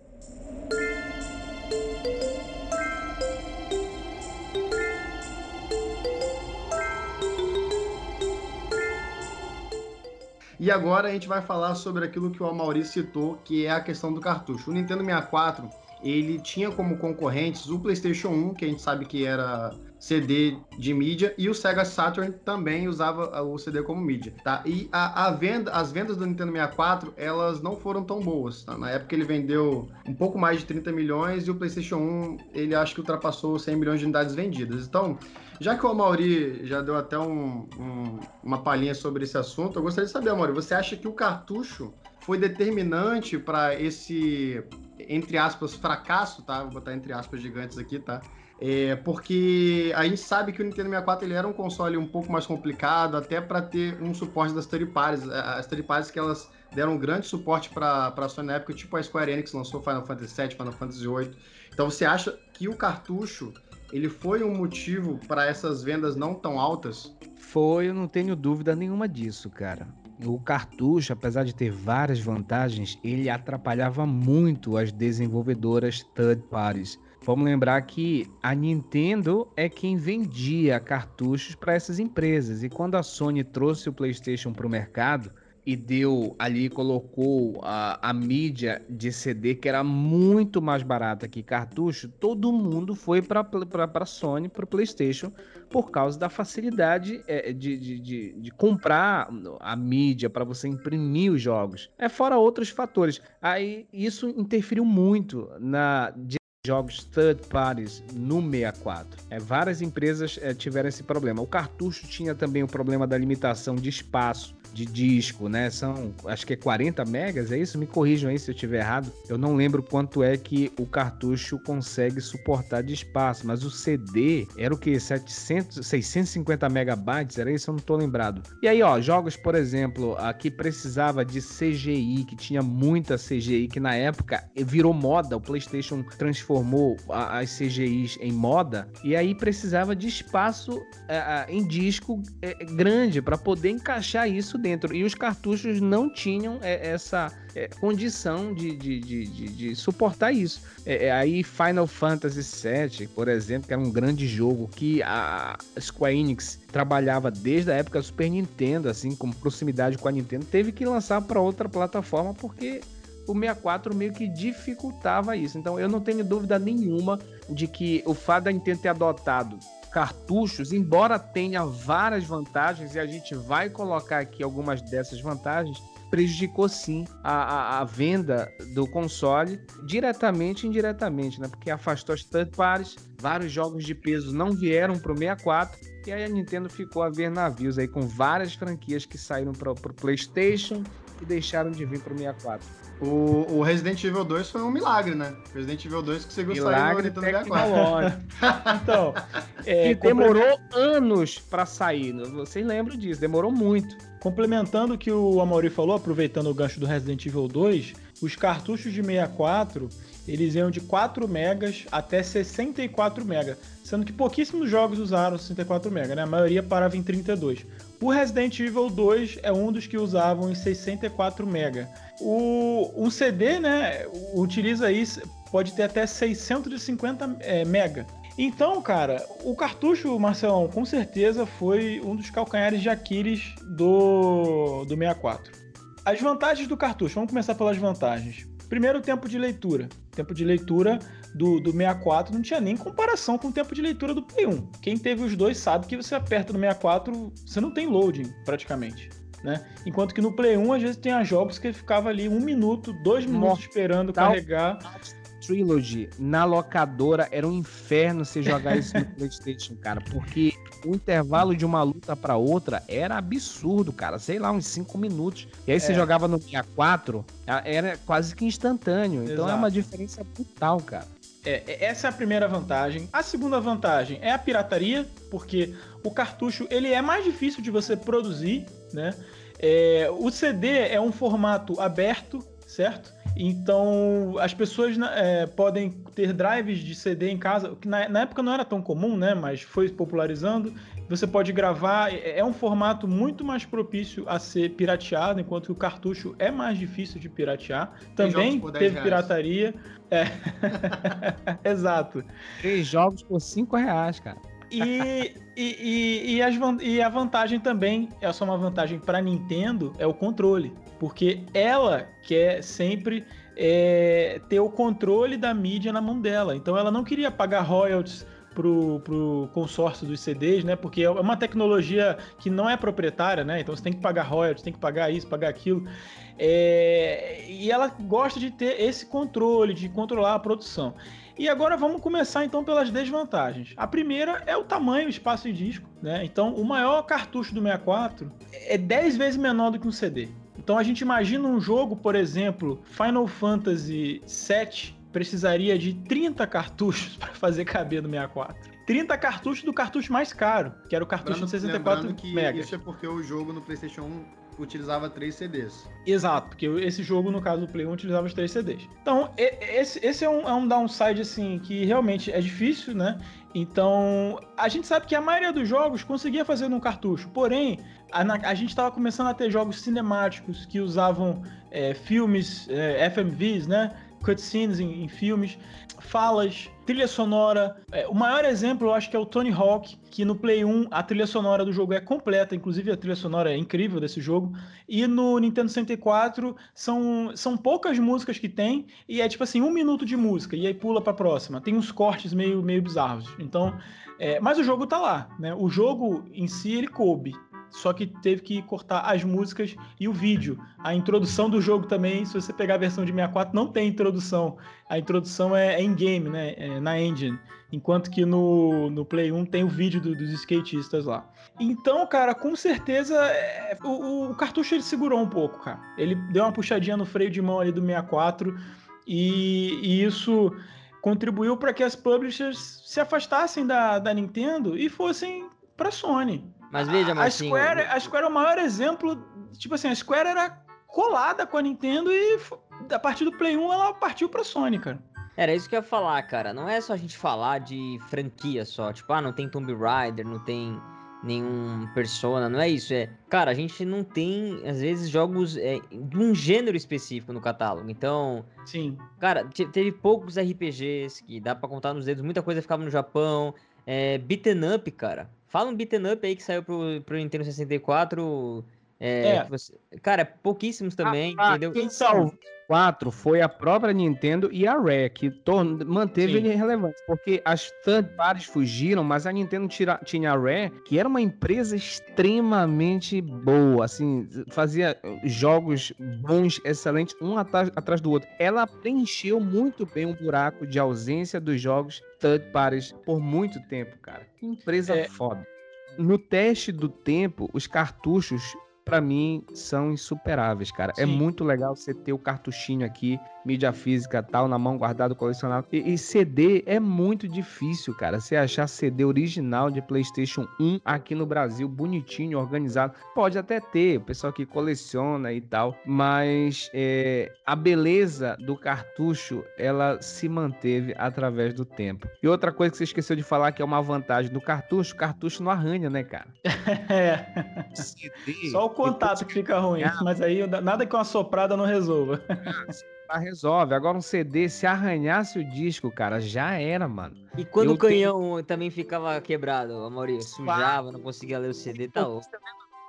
E agora a gente vai falar sobre aquilo que o Amaury citou, que é a questão do cartucho. O Nintendo 64, ele tinha como concorrentes o PlayStation 1, que a gente sabe que era CD de mídia, e o Sega Saturn também usava o CD como mídia, tá? E a, a venda, as vendas do Nintendo 64, elas não foram tão boas, tá? Na época ele vendeu um pouco mais de 30 milhões e o PlayStation 1, ele acho que ultrapassou 100 milhões de unidades vendidas. Então, já que o Amaury já deu até um, um, uma palhinha sobre esse assunto, eu gostaria de saber, Amaury, você acha que o cartucho foi determinante para esse, entre aspas, fracasso, tá? Vou botar entre aspas gigantes aqui, tá? É, porque a gente sabe que o Nintendo 64 ele era um console um pouco mais complicado, até para ter um suporte das third parties. As third parties que elas deram um grande suporte para a Sony na época, tipo a Square Enix lançou Final Fantasy VII, Final Fantasy VIII. Então você acha que o cartucho ele foi um motivo para essas vendas não tão altas? Foi, eu não tenho dúvida nenhuma disso, cara. O cartucho, apesar de ter várias vantagens, ele atrapalhava muito as desenvolvedoras third parties. Vamos lembrar que a Nintendo é quem vendia cartuchos para essas empresas. E quando a Sony trouxe o PlayStation para o mercado, e deu ali, colocou a, a mídia de CD que era muito mais barata que cartucho, todo mundo foi para a Sony, para o PlayStation, por causa da facilidade é, de, de, de, de, comprar a mídia para você imprimir os jogos. É fora outros fatores. Aí isso interferiu muito na jogos third parties no 64. É, várias empresas é, tiveram esse problema. O cartucho tinha também o problema da limitação de espaço de disco, né? São, acho que é 40 megas, é isso? Me corrijam aí se eu estiver errado. Eu não lembro quanto é que o cartucho consegue suportar de espaço, mas o CD era o que? 700, 650 megabytes, era isso? Eu não tô lembrado. E aí, ó, jogos, por exemplo, aqui precisava de CGI, que tinha muita CGI, que na época virou moda, o PlayStation transformou as CGIs em moda, e aí precisava de espaço é, em disco é, grande para poder encaixar isso dentro. E os cartuchos não tinham é, essa é, condição de, de, de, de, suportar isso. É, é aí Final Fantasy VII, por exemplo, que era um grande jogo que a Square Enix trabalhava desde a época do Super Nintendo, assim, com proximidade com a Nintendo, teve que lançar para outra plataforma porque o 64 meio que dificultava isso. Então eu não tenho dúvida nenhuma de que o fato da Nintendo ter adotado cartuchos, embora tenha várias vantagens, e a gente vai colocar aqui algumas dessas vantagens, prejudicou sim a, a, a, venda do console diretamente e indiretamente, né? Porque afastou as third parties, vários jogos de peso não vieram para o 64 e aí a Nintendo ficou a ver navios aí com várias franquias que saíram para o PlayStation e deixaram de vir para o 64. O, o, Resident Evil 2 foi um milagre, né? Resident Evil 2 conseguiu sair no Nintendo 64. então, [LAUGHS] é, demorou anos para sair. Vocês lembram disso? Demorou muito. Complementando o que o Amaury falou, aproveitando o gancho do Resident Evil 2, os cartuchos de 64 eles iam de 4 megas até 64 megas, sendo que pouquíssimos jogos usaram 64 megas, né? A maioria parava em 32. O Resident Evil 2 é um dos que usavam em 64 MB. O um CD, né, utiliza isso, pode ter até 650 é, MB. Então, cara, o cartucho, Marcelão, com certeza foi um dos calcanhares de Aquiles do, do 64. As vantagens do cartucho, vamos começar pelas vantagens. Primeiro, tempo de leitura. O tempo de leitura do, do 64 não tinha nem comparação com o tempo de leitura do Play 1. Quem teve os dois sabe que você aperta no 64, você não tem loading praticamente. Né? Enquanto que no Play 1, às vezes tem jogos que ficava ali um minuto, dois minutos Mortal esperando carregar. Trilogy na locadora era um inferno você jogar isso no [LAUGHS] PlayStation, cara, porque o intervalo de uma luta para outra era absurdo, cara, sei lá, uns 5 minutos. E aí é. você jogava no 64, era quase que instantâneo. Então Exato. é uma diferença brutal, cara. É, é, essa é a primeira vantagem. A segunda vantagem é a pirataria, porque o cartucho ele é mais difícil de você produzir, né? É, o CD é um formato aberto, certo? Então as pessoas é, podem ter drives de CD em casa, que na, na, época não era tão comum, né? Mas foi popularizando. Você pode gravar, é, é um formato muito mais propício a ser pirateado, enquanto que o cartucho é mais difícil de piratear. Também teve reais. pirataria. É. [LAUGHS] [LAUGHS] Exato. Três jogos por cinco reais, cara. E, e, e, e, as, e, a vantagem também, essa é uma vantagem para Nintendo, é o controle. Porque ela quer sempre é, ter o controle da mídia na mão dela. Então ela não queria pagar royalties pro, pro consórcio dos CDs, né? Porque é uma tecnologia que não é proprietária, né? Então você tem que pagar royalties, tem que pagar isso, pagar aquilo. É... E ela gosta de ter esse controle, de controlar a produção. E agora vamos começar então pelas desvantagens. A primeira é o tamanho, o espaço de disco, né? Então o maior cartucho do 64 é 10 vezes menor do que um CD. Então a gente imagina um jogo, por exemplo, Final Fantasy VII precisaria de 30 cartuchos [LAUGHS] para fazer caber no 64. 30 cartuchos do cartucho mais caro, que era o cartucho lembrando, de 64 que MB. Isso é porque o jogo no PlayStation 1 utilizava 3 CDs. Exato, porque esse jogo, no caso do Play 1, utilizava os 3 CDs. Então, esse, esse é, um, é um downside, assim, que realmente é difícil, né? Então, a gente sabe que a maioria dos jogos conseguia fazer no cartucho, porém, a, a gente estava começando a ter jogos cinemáticos que usavam é, filmes, é, FMVs, né? Cutscenes em, em filmes, falas, trilha sonora. É, o maior exemplo, eu acho que é o Tony Hawk, que no Play 1 a trilha sonora do jogo é completa, inclusive a trilha sonora é incrível desse jogo. E no Nintendo 64 são, são poucas músicas que tem, e é tipo assim, um minuto de música, e aí pula pra próxima. Tem uns cortes meio, meio bizarros. Então, é, mas o jogo tá lá, né? O jogo em si ele coube só que teve que cortar as músicas e o vídeo. A introdução do jogo também, se você pegar a versão de 64, não tem introdução. A introdução é, é in-game, né? É na engine. Enquanto que no, no Play 1 tem o vídeo do, dos skatistas lá. Então, cara, com certeza é, o, o, cartucho ele segurou um pouco, cara. Ele deu uma puxadinha no freio de mão ali do 64 e, e isso contribuiu para que as publishers se afastassem da, da Nintendo e fossem para Sony. Mas veja, Marcinho... A Square, a Square é o maior exemplo. Tipo assim, a Square era colada com a Nintendo e a partir do Play 1 ela partiu pra Sony, cara. Era isso que eu ia falar, cara. Não é só a gente falar de franquia só. Tipo, ah, não tem Tomb Raider, não tem nenhum Persona, não é isso. É, cara, a gente não tem, às vezes, jogos é, de um gênero específico no catálogo. Então, sim. Cara, teve poucos RPGs que dá para contar nos dedos. Muita coisa ficava no Japão. É, beaten up, cara. Fala um beaten up aí que saiu pro, pro Nintendo 64. É, é. Você... Cara, pouquíssimos também, ah, entendeu? Quem salvou 4 foi a própria Nintendo e a Rare, que manteve Sim. ele relevante. Porque as third parties fugiram, mas a Nintendo tira, tinha a Rare, que era uma empresa extremamente boa, assim, fazia jogos bons, excelentes, um atrás, atrás do outro. Ela preencheu muito bem um buraco de ausência dos jogos third parties por muito tempo, cara. Que empresa é... foda. No teste do tempo, os cartuchos para mim são insuperáveis, cara. É Sim. É muito legal você ter o cartuchinho aqui mídia física tal, na mão guardado, colecionável. E, e, CD é muito difícil, cara. Você achar CD original de PlayStation 1 aqui no Brasil, bonitinho, organizado. Pode até ter, o pessoal que coleciona e tal, mas é, a beleza do cartucho, ela se manteve através do tempo. E outra coisa que você esqueceu de falar, que é uma vantagem do cartucho, o cartucho não arranha, né, cara? [LAUGHS] é. CD, Só o contato que fica ruim, [LAUGHS] mas aí nada que uma soprada não resolva. [LAUGHS] resolve. Agora um CD, se arranhasse o disco, cara, já era, mano. E quando eu o canhão tenho... também ficava quebrado, a maioria sujava, não conseguia ler o CD, tá louco.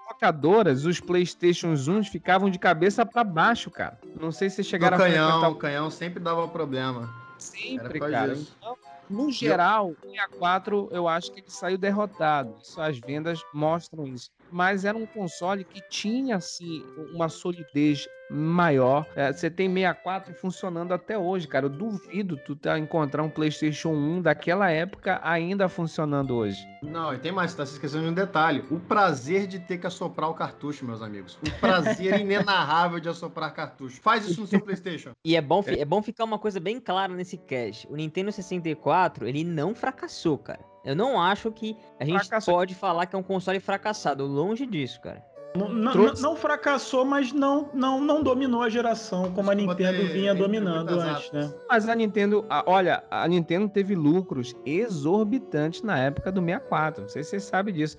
locadoras, os PlayStations 1 ficavam de cabeça para baixo, cara. Não sei se chegaram o canhão, a O canhão sempre dava problema. Sempre, cara. Então, no geral, o 64 eu acho que ele saiu derrotado. Isso as vendas mostram isso. Mas era um console que tinha assim uma solidez maior. É, você tem 64 funcionando até hoje, cara. Eu duvido tu tá encontrar um PlayStation 1 daquela época ainda funcionando hoje. Não, e tem mais, você tá se esquecendo de um detalhe. O prazer de ter que assoprar o cartucho, meus amigos. O prazer [LAUGHS] inenarrável de assoprar cartucho. Faz isso no seu PlayStation. E é bom, é bom ficar uma coisa bem clara nesse cast. O Nintendo 64, ele não fracassou, cara. Eu não acho que a gente Fracassou. pode falar que é um console fracassado. Longe disso, cara. Não, não, não, fracassou, mas não, não, não dominou a geração como a Nintendo vinha dominando antes, né? Mas a Nintendo, a, olha, a Nintendo teve lucros exorbitantes na época do 64. Não sei se você sabe disso.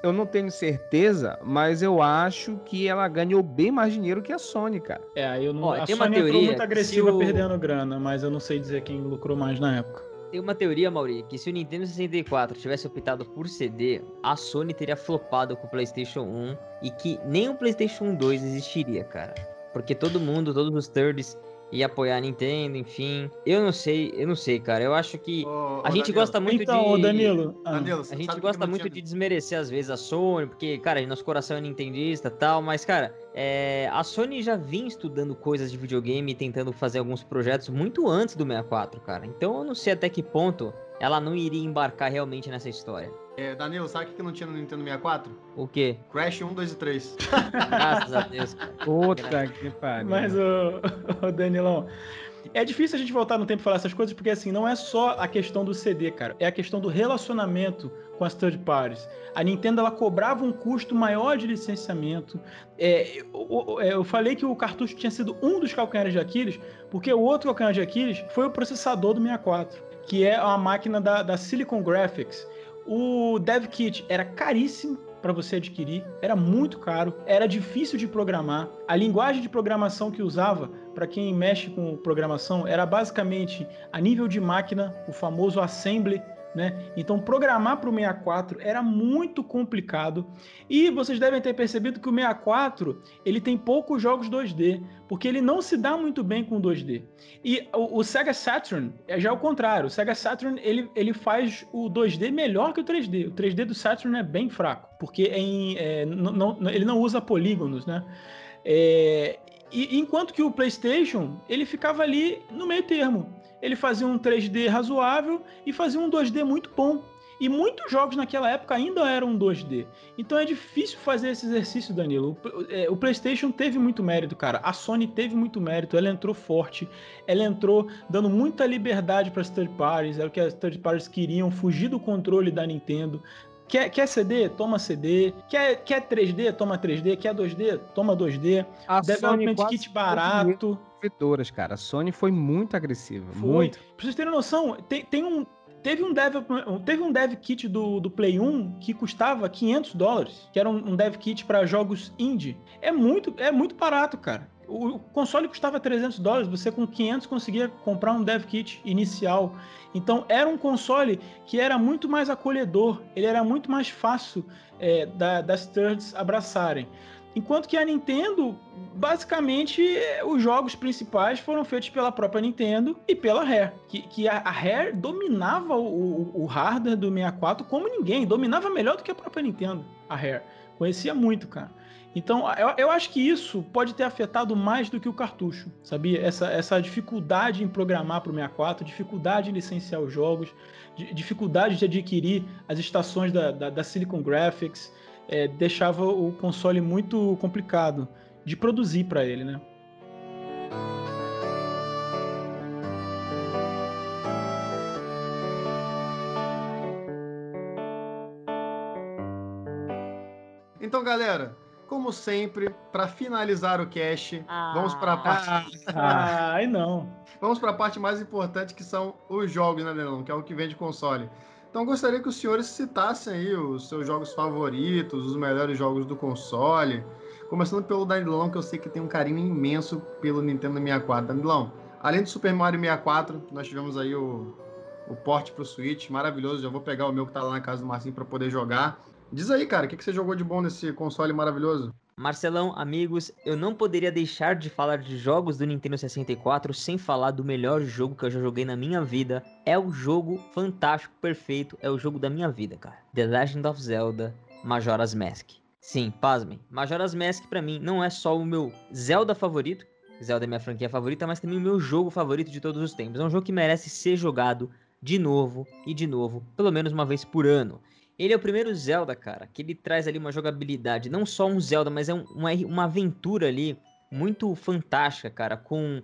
Eu não tenho certeza, mas eu acho que ela ganhou bem mais dinheiro que a Sony, cara. É, eu não. Ó, a Sony entrou muito agressiva o... perdendo grana, mas eu não sei dizer quem lucrou mais na época. Tem uma teoria, Mauri, que se o Nintendo 64 tivesse optado por CD, a Sony teria flopado com o PlayStation 1 e que nem o PlayStation 2 existiria, cara. Porque todo mundo, todos os thirds e apoiar a Nintendo, enfim. Eu não sei, eu não sei, cara. Eu acho que ô, a ô, gente Danilo. gosta muito então, de. Danilo, ah. Danilo a gente gosta muito tinha... de desmerecer às vezes a Sony, porque, cara, nosso coração é nintendista e tal, mas, cara, é... a Sony já vinha estudando coisas de videogame e tentando fazer alguns projetos muito antes do 64, cara. Então eu não sei até que ponto ela não iria embarcar realmente nessa história. É, Danilo, sabe o que não tinha no Nintendo 64? O quê? Crash 1, 2 e 3. [LAUGHS] Graças a Deus. Puta que pariu. Mas, o, o Danilão, é difícil a gente voltar no tempo e falar essas coisas, porque assim, não é só a questão do CD, cara. É a questão do relacionamento com as third parties. A Nintendo ela cobrava um custo maior de licenciamento. É, eu, é, eu, falei que o cartucho tinha sido um dos calcanhares de Aquiles, porque o outro calcanhar de Aquiles foi o processador do 64, que é uma máquina da, da Silicon Graphics. O Dev Kit era caríssimo para você adquirir, era muito caro, era difícil de programar. A linguagem de programação que usava, para quem mexe com programação, era basicamente a nível de máquina, o famoso assembly né? Então programar para o 64 era muito complicado. E vocês devem ter percebido que o 64 ele tem poucos jogos 2D porque ele não se dá muito bem com 2D e o, o Sega Saturn é já o contrário. O Sega Saturn ele, ele faz o 2D melhor que o 3D o 3D do Saturn é bem fraco porque é em, é, não, não, ele não usa polígonos né? É, e, enquanto que o PlayStation ele ficava ali no meio termo ele fazia um 3D razoável e fazia um 2D muito bom. E muitos jogos naquela época ainda eram 2D. Então é difícil fazer esse exercício, Danilo. O, é, o, PlayStation teve muito mérito, cara. A Sony teve muito mérito. Ela entrou forte. Ela entrou dando muita liberdade para as third parties. Era o que as third parties queriam, fugir do controle da Nintendo. Quer, quer CD? Toma CD. Quer, quer 3D? Toma 3D. Quer 2D? Toma 2D. A Development Kit barato. Desenvolvedoras, cara. A Sony foi muito agressiva. Foi. Muito. Pra vocês terem noção, tem, tem um. Teve um, dev, teve um dev kit do, do Play 1 que custava 500 dólares, que era um, um dev kit para jogos indie. É muito, é muito barato, cara. O, console custava 300 dólares, você com 500 conseguia comprar um dev kit inicial. Então era um console que era muito mais acolhedor, ele era muito mais fácil é, da, das thirds abraçarem. Enquanto que a Nintendo, basicamente, os jogos principais foram feitos pela própria Nintendo e pela Rare. Que, que a, a Rare dominava o, o, o, hardware do 64 como ninguém. Dominava melhor do que a própria Nintendo, a Rare. Conhecia muito, cara. Então, eu, eu acho que isso pode ter afetado mais do que o cartucho, sabia? Essa, essa dificuldade em programar para o 64, dificuldade em licenciar os jogos, dificuldade de adquirir as estações da, da, da Silicon Graphics, é, deixava o console muito complicado de produzir para ele, né? Então, galera, como sempre, para finalizar o cast, ah, vamos para a parte. Ah, aí não. Vamos para a parte mais importante que são os jogos, né, Leilão? Que é o que vem de console. Então gostaria que os senhores citassem aí os seus jogos favoritos, os melhores jogos do console. Começando pelo Danilão, que eu sei que tem um carinho imenso pelo Nintendo 64. Danilão, além do Super Mario 64, nós tivemos aí o, o porte pro Switch, maravilhoso. Já vou pegar o meu que tá lá na casa do Marcinho para poder jogar. Diz aí, cara, o que, que você jogou de bom nesse console maravilhoso? Marcelão, amigos, eu não poderia deixar de falar de jogos do Nintendo 64 sem falar do melhor jogo que eu já joguei na minha vida. É o jogo fantástico, perfeito, é o jogo da minha vida, cara. The Legend of Zelda Majora's Mask. Sim, pasmem. Majora's Mask para mim não é só o meu Zelda favorito, Zelda é minha franquia favorita, mas também o meu jogo favorito de todos os tempos. É um jogo que merece ser jogado de novo e de novo, pelo menos uma vez por ano. Ele é o primeiro Zelda, cara, que ele traz ali uma jogabilidade, não só um Zelda, mas é um, uma, uma aventura ali muito fantástica, cara, com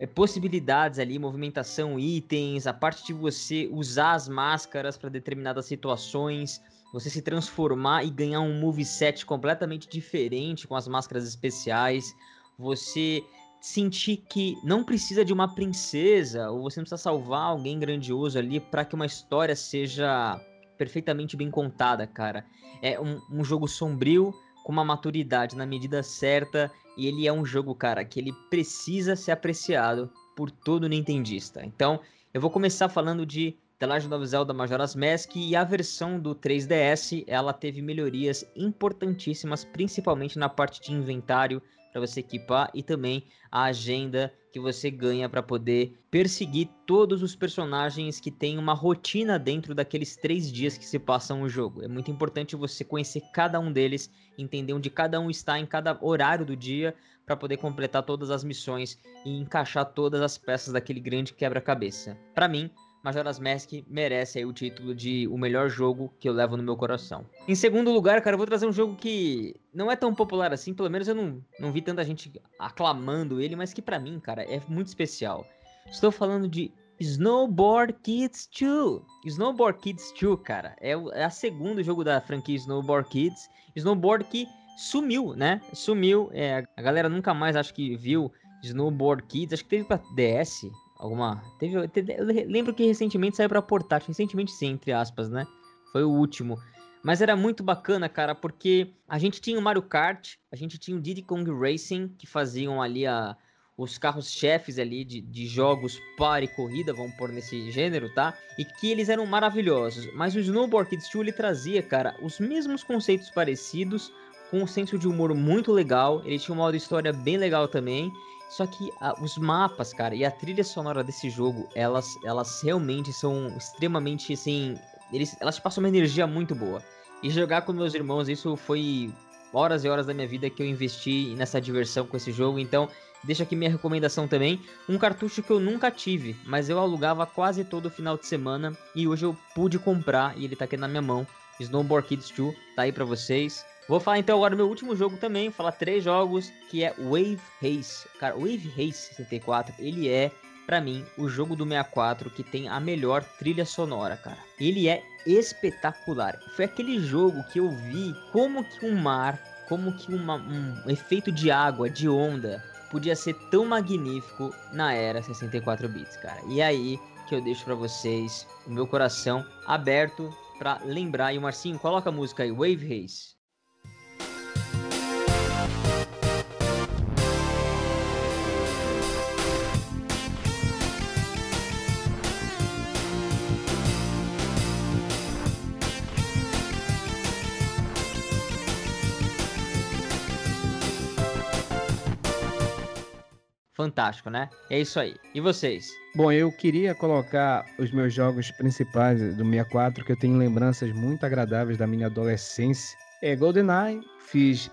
é, possibilidades ali, movimentação, itens, a parte de você usar as máscaras para determinadas situações, você se transformar e ganhar um moveset completamente diferente com as máscaras especiais, você sentir que não precisa de uma princesa ou você não precisa salvar alguém grandioso ali para que uma história seja perfeitamente bem contada, cara. É um, um, jogo sombrio com uma maturidade na medida certa e ele é um jogo, cara, que ele precisa ser apreciado por todo nintendista. Então, eu vou começar falando de The Legend of Zelda Majora's Mask e a versão do 3DS, ela teve melhorias importantíssimas, principalmente na parte de inventário, para você equipar e também a agenda que você ganha para poder perseguir todos os personagens que têm uma rotina dentro daqueles três dias que se passam o jogo. É muito importante você conhecer cada um deles, entender onde cada um está em cada horário do dia para poder completar todas as missões e encaixar todas as peças daquele grande quebra-cabeça. Para mim, Majora's Mask merece aí o título de o melhor jogo que eu levo no meu coração. Em segundo lugar, cara, eu vou trazer um jogo que não é tão popular assim, pelo menos eu não, não vi tanta gente aclamando ele, mas que para mim, cara, é muito especial. Estou falando de Snowboard Kids 2. Snowboard Kids 2, cara, é, o, é a segundo jogo da franquia Snowboard Kids. Snowboard que sumiu, né? Sumiu. É, a galera nunca mais acho que viu Snowboard Kids. Acho que teve pra DS, Alguma. Teve, teve, eu lembro que recentemente saiu pra portátil. Recentemente sim, entre aspas, né? Foi o último. Mas era muito bacana, cara, porque a gente tinha o Mario Kart, a gente tinha o Diddy Kong Racing, que faziam ali a, os carros-chefes ali de, de jogos para e corrida, vamos pôr nesse gênero, tá? E que eles eram maravilhosos. Mas o Snowboard Kids 2 ele trazia, cara, os mesmos conceitos parecidos, com um senso de humor muito legal. Ele tinha um modo história bem legal também. Só que a, os mapas, cara, e a trilha sonora desse jogo, elas, elas realmente são extremamente, assim... Eles, elas passam uma energia muito boa. E jogar com meus irmãos, isso foi horas e horas da minha vida que eu investi nessa diversão com esse jogo. Então, deixa aqui minha recomendação também. Um cartucho que eu nunca tive, mas eu alugava quase todo final de semana. E hoje eu pude comprar e ele tá aqui na minha mão. Snowboard Kids 2, tá aí pra vocês. Vou falar então agora do meu último jogo também, falar três jogos, que é Wave Race. Cara, Wave Race 64, ele é, para mim, o jogo do 64 que tem a melhor trilha sonora, cara. Ele é espetacular. Foi aquele jogo que eu vi como que um mar, como que uma, um efeito de água, de onda, podia ser tão magnífico na era 64 bits, cara. E aí que eu deixo para vocês o meu coração aberto para lembrar. E o Marcinho, coloca a música aí, Wave Race. Fantástico, né? É isso aí. E vocês? Bom, eu queria colocar os meus jogos principais do 64, que eu tenho lembranças muito agradáveis da minha adolescência. É GoldenEye, fiz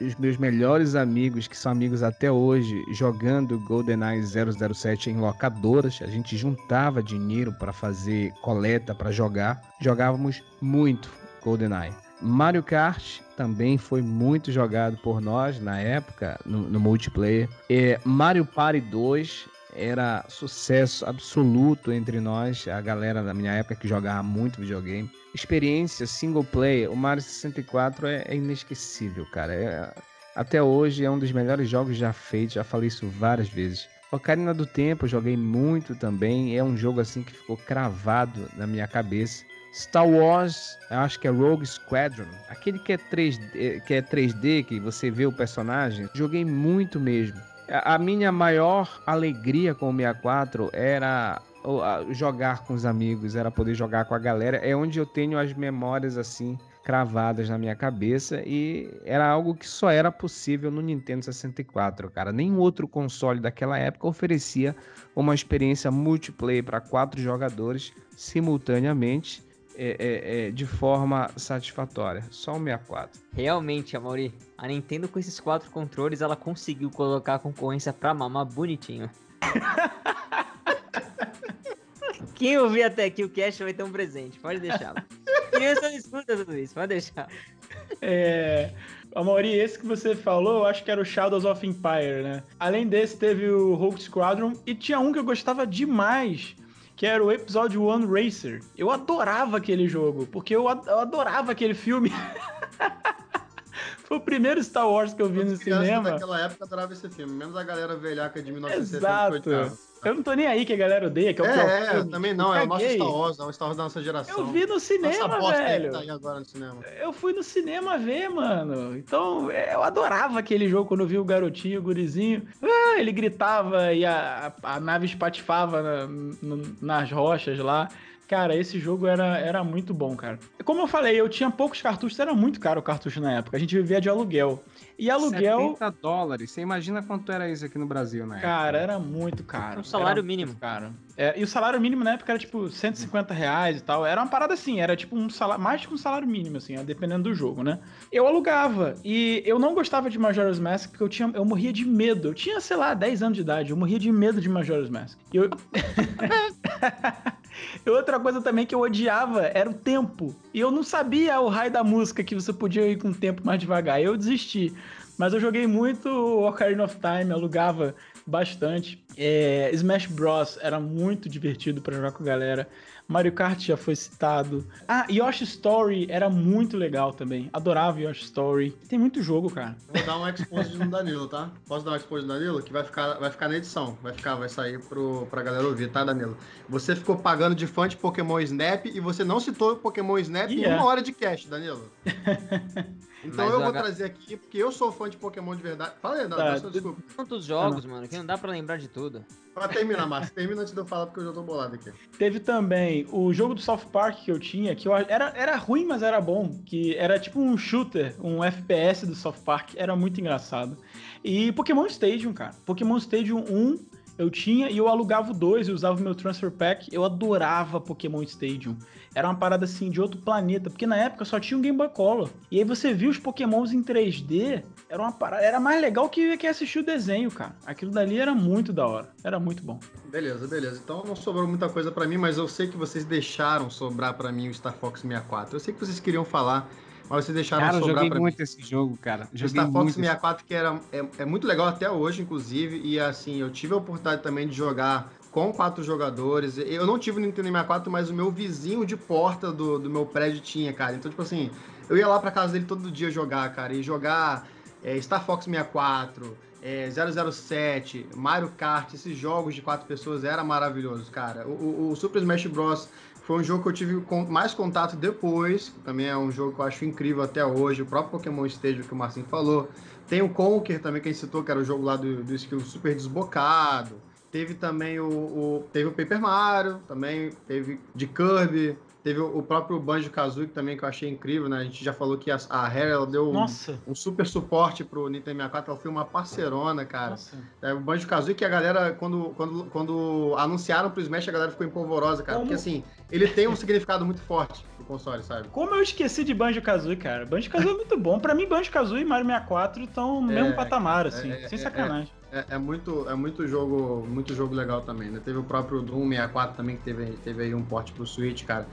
os meus melhores amigos, que são amigos até hoje, jogando GoldenEye 007 em locadoras. A gente juntava dinheiro para fazer coleta para jogar. Jogávamos muito GoldenEye. Mario Kart também foi muito jogado por nós na época, no, no multiplayer. É, Mario Party 2 era sucesso absoluto entre nós, a galera da minha época que jogava muito videogame. Experiência single player, o Mario 64 é, é inesquecível, cara. É, até hoje é um dos melhores jogos já feitos, já falei isso várias vezes. Ocarina do Tempo, joguei muito também. É um jogo assim que ficou cravado na minha cabeça. Star Wars, acho que é Rogue Squadron, aquele que é 3D, que é 3D, que você vê o personagem, joguei muito mesmo. A minha maior alegria com o 64 era jogar com os amigos, era poder jogar com a galera. É onde eu tenho as memórias assim cravadas na minha cabeça e era algo que só era possível no Nintendo 64, cara. Nenhum outro console daquela época oferecia uma experiência multiplayer para quatro jogadores simultaneamente é, é, é, de forma satisfatória. Só o 64. Realmente, Amaury, a Nintendo com esses quatro controles, ela conseguiu colocar a concorrência pra mamar bonitinho. [LAUGHS] Quem ouvir até aqui o cast vai ter um presente, pode deixar. Criança não escuta tudo isso, pode deixar. É. Amaury, esse que você falou, eu acho que era o Shadows of Empire, né? Além desse, teve o Rogue Squadron e tinha um que eu gostava demais, que era o Episódio One Racer. Eu adorava aquele jogo, porque eu adorava aquele filme. [LAUGHS] Foi o primeiro Star Wars que eu vi no cinema. Naquela época adorava esse filme, menos a galera velhaca de 1970. Exato. Eu não tô nem aí que a galera odeia, que é o É, é também não, é o nosso Star Wars, é o Star Wars da nossa geração. Eu vi no cinema, velho. Tá agora no cinema. Eu fui no cinema ver, mano. Então, é, eu adorava aquele jogo quando eu vi o garotinho, o gurizinho. Ah, ele gritava e a, a, a nave espatifava na, no, nas rochas lá. Cara, esse jogo era, era muito bom, cara. Como eu falei, eu tinha poucos cartuchos, era muito caro o cartucho na época. A gente vivia de aluguel. E aluguel. 70 dólares. Você imagina quanto era isso aqui no Brasil, né? Cara, era muito caro. Um salário mínimo. Cara. É, e o salário mínimo na época era tipo 150 reais e tal. Era uma parada assim, era tipo um salário, mais que um salário mínimo, assim, dependendo do jogo, né? Eu alugava. E eu não gostava de Majora's Mask porque eu, tinha, eu morria de medo. Eu tinha, sei lá, 10 anos de idade. Eu morria de medo de Majora's Mask. E eu. [LAUGHS] Outra coisa também que eu odiava era o tempo. E eu não sabia o raio da música que você podia ir com o tempo mais devagar. Eu desisti. Mas eu joguei muito Ocarina of Time, alugava bastante. É, Smash Bros. era muito divertido para jogar com a galera. Mario Kart já foi citado. Ah, Yoshi Story era muito legal também. Adorava Yoshi Story. Tem muito jogo, cara. vou dar um expose no Danilo, tá? Posso dar um expose no Danilo? Que vai ficar, vai ficar na edição. Vai ficar, vai sair pro, pra galera ouvir, tá, Danilo? Você ficou pagando de fã de Pokémon Snap e você não citou Pokémon Snap yeah. em uma hora de cast, Danilo. [LAUGHS] Então Mas eu vou H... trazer aqui, porque eu sou fã de Pokémon de verdade. Fala aí, Danilo, tá, desculpa. Tantos jogos, mano, que não dá pra lembrar de tudo. Pra terminar, Márcio, termina antes de eu falar, porque eu já tô bolado aqui. Teve também o jogo do South Park que eu tinha, que eu, era, era ruim, mas era bom. Que era tipo um shooter, um FPS do South Park. Era muito engraçado. E Pokémon Stadium, cara. Pokémon Stadium 1 eu tinha e eu alugava 2 e usava o meu Transfer Pack. Eu adorava Pokémon Stadium era uma parada assim de outro planeta, porque na época só tinha um Game Boy Color. E aí você viu os Pokémons em 3D, era uma parada, era mais legal que, que assistir o desenho, cara. Aquilo dali era muito da hora, era muito bom. Beleza, beleza. Então não sobrou muita coisa para mim, mas eu sei que vocês deixaram sobrar para mim o Star Fox 64. Eu sei que vocês queriam falar mas vocês deixaram cara, sobrar joguei muito mim. esse jogo, cara. Joguei Star Fox 64, que era, é, é, muito legal até hoje, inclusive. E assim, eu tive a oportunidade também de jogar com quatro jogadores. Eu não tive o Nintendo 64, mas o meu vizinho de porta do, do meu prédio tinha, cara. Então, tipo assim, eu ia lá pra casa dele todo dia jogar, cara. E jogar é, Star Fox 64, é, 007, Mario Kart, esses jogos de quatro pessoas era maravilhoso, cara. O, o, o Super Smash Bros. Foi um jogo que eu tive mais contato depois, também é um jogo que eu acho incrível até hoje. O próprio Pokémon Stadium que o Marcinho falou. Tem o Conker também, que a gente citou, que era o jogo lá do, do skill super desbocado. Teve também o, o, teve o Paper Mario, também teve de Kirby, teve o, próprio Banjo-Kazooie também que eu achei incrível, né? A gente já falou que a, a Rare ela deu um, um, super suporte pro Nintendo 64, ela foi uma parcerona, cara. É, o Banjo-Kazooie que a galera quando, quando, quando anunciaram pro Smash a galera ficou empolvorosa, cara, Como? porque assim, ele tem um significado muito forte pro console, sabe? Como eu esqueci de Banjo-Kazooie, cara. Banjo-Kazooie é muito bom. Para mim Banjo-Kazooie e Mario 64 estão no é, mesmo patamar assim, é, sem é, sacanagem. É, é, muito, é muito jogo, muito jogo legal também, né? Teve o próprio Doom 64 também que teve, teve aí um porte pro Switch, cara.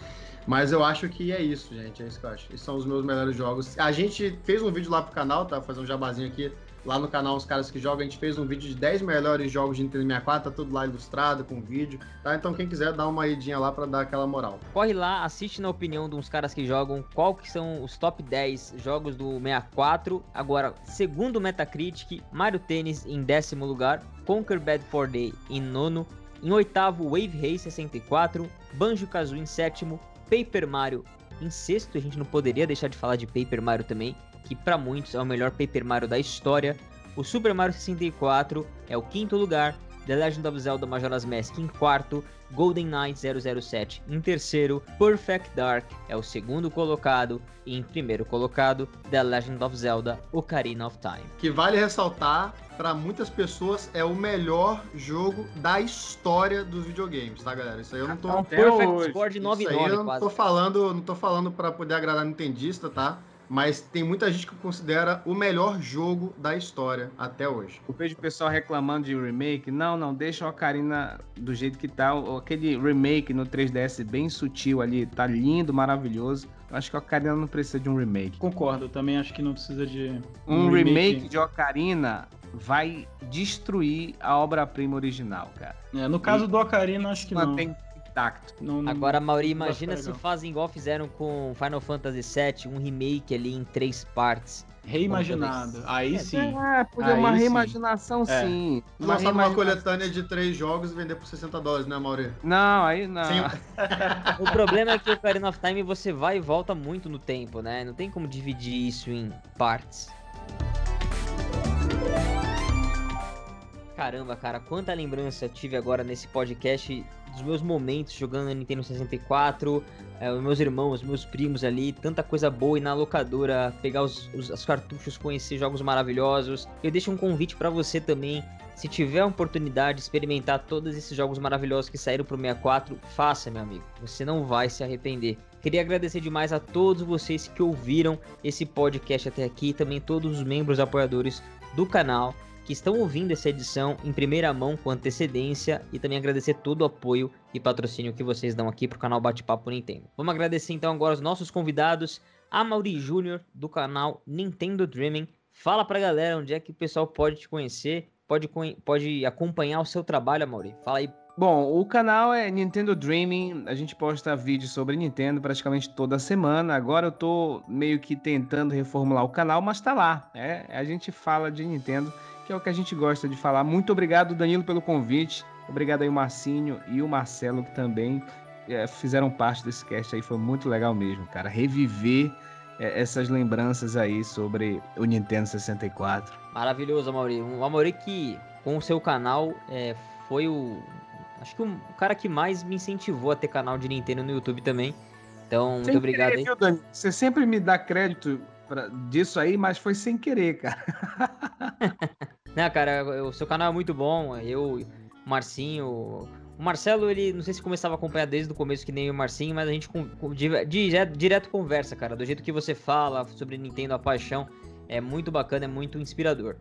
Mas eu acho que é isso, gente. É isso que eu acho. Esses são os meus melhores jogos. A gente fez um vídeo lá pro canal, tá? Vou fazer um jabazinho aqui lá no canal Os Caras Que Jogam, a gente fez um vídeo de 10 melhores jogos de Nintendo 64, tá tudo lá ilustrado, com vídeo, tá? Então quem quiser dá uma idinha lá para dar aquela moral. Corre lá, assiste na opinião uns caras que jogam, qual que são os top 10 jogos do 64. Agora, segundo Metacritic, Mario Tennis em décimo lugar, Conquer Bad for Day em nono, em oitavo, Wave Race 64, Banjo-Kazooie em sétimo, Paper Mario em sexto, a gente não poderia deixar de falar de Paper Mario também, que para muitos é o melhor Paper Mario da história. O Super Mario 64 é o quinto lugar, The Legend of Zelda Majora's Mask em quarto, Golden Knight 007 em terceiro, Perfect Dark é o segundo colocado e em primeiro colocado, The Legend of Zelda Ocarina of Time. Que vale ressaltar, para muitas pessoas é o melhor jogo da história dos videogames, tá, galera? Isso aí eu não tô É um Até perfect hoje. score de Isso aí 9,9 eu não quase. tô falando, não tô falando para poder agradar nintendista, tá? Mas tem muita gente que considera o melhor jogo da história até hoje. Eu vejo o pessoal reclamando de remake. Não, não, deixa a Ocarina do jeito que tá. Aquele remake no 3DS bem sutil ali, tá lindo, maravilhoso. Eu acho que a Ocarina não precisa de um remake. Concordo, eu também acho que não precisa de Um remake de Ocarina vai destruir a obra-prima original, cara. É, no caso do Ocarina, acho que não. Mantém intacto. Não- não- Agora, Mauri, imagina se fazem igual fizeram com Final Fantasy VII, um remake ali em três partes. Reimaginado. Aí É, sim. É, podia Aí uma sim. reimaginação, É. sim. Uma Lançar uma coletânea de três jogos e vender por 60 dólares, né, Mauri? Não, aí não. Sim. [LAUGHS] O problema é que o Ocarina of Time você vai e volta muito no tempo, né? Não tem como dividir isso em partes. Caramba, cara, quanta lembrança tive agora nesse podcast dos meus momentos jogando Nintendo 64, é, os meus irmãos, meus primos ali, tanta coisa boa ir na locadora, pegar os, os, os cartuchos, conhecer jogos maravilhosos. Eu deixo um convite pra você também, se tiver a oportunidade de experimentar todos esses jogos maravilhosos que saíram pro 64, faça, meu amigo. Você não vai se arrepender. Queria agradecer demais a todos vocês que ouviram esse podcast até aqui, também todos os membros apoiadores do canal que estão ouvindo essa edição em primeira mão com antecedência e também agradecer todo o apoio e patrocínio que vocês dão aqui pro canal Bate-Papo Nintendo. Vamos agradecer então agora os nossos convidados, a Mauri Júnior do canal Nintendo Dreaming. Fala pra galera onde é que o pessoal pode te conhecer, pode, pode acompanhar o seu trabalho, Mauri. Fala aí. Bom, o canal é Nintendo Dreaming. A gente posta vídeos sobre Nintendo praticamente toda semana. Agora eu tô meio que tentando reformular o canal, mas tá lá. É, a gente fala de Nintendo, que é o que a gente gosta de falar. Muito obrigado, Danilo, pelo convite. Obrigado aí o Marcinho e o Marcelo, que também é, fizeram parte desse cast aí. Foi muito legal mesmo, cara. Reviver é, essas lembranças aí sobre o Nintendo 64. Maravilhoso, Amaury. Um Amaury que, com o seu canal, é, foi o. Acho que o cara que mais me incentivou a ter canal de Nintendo no YouTube também. Então, muito Sem obrigado querer, aí. viu, Dani? Você sempre me dá crédito pra- disso aí, mas foi sem querer, cara. [LAUGHS] Né, cara, o seu canal é muito bom. Eu, o Marcinho. O Marcelo, ele não sei se começava a acompanhar desde o começo, que nem o Marcinho, mas a gente com, com- di- di- direto conversa, cara. Do jeito que você fala sobre Nintendo, a paixão, é muito bacana, é muito inspirador.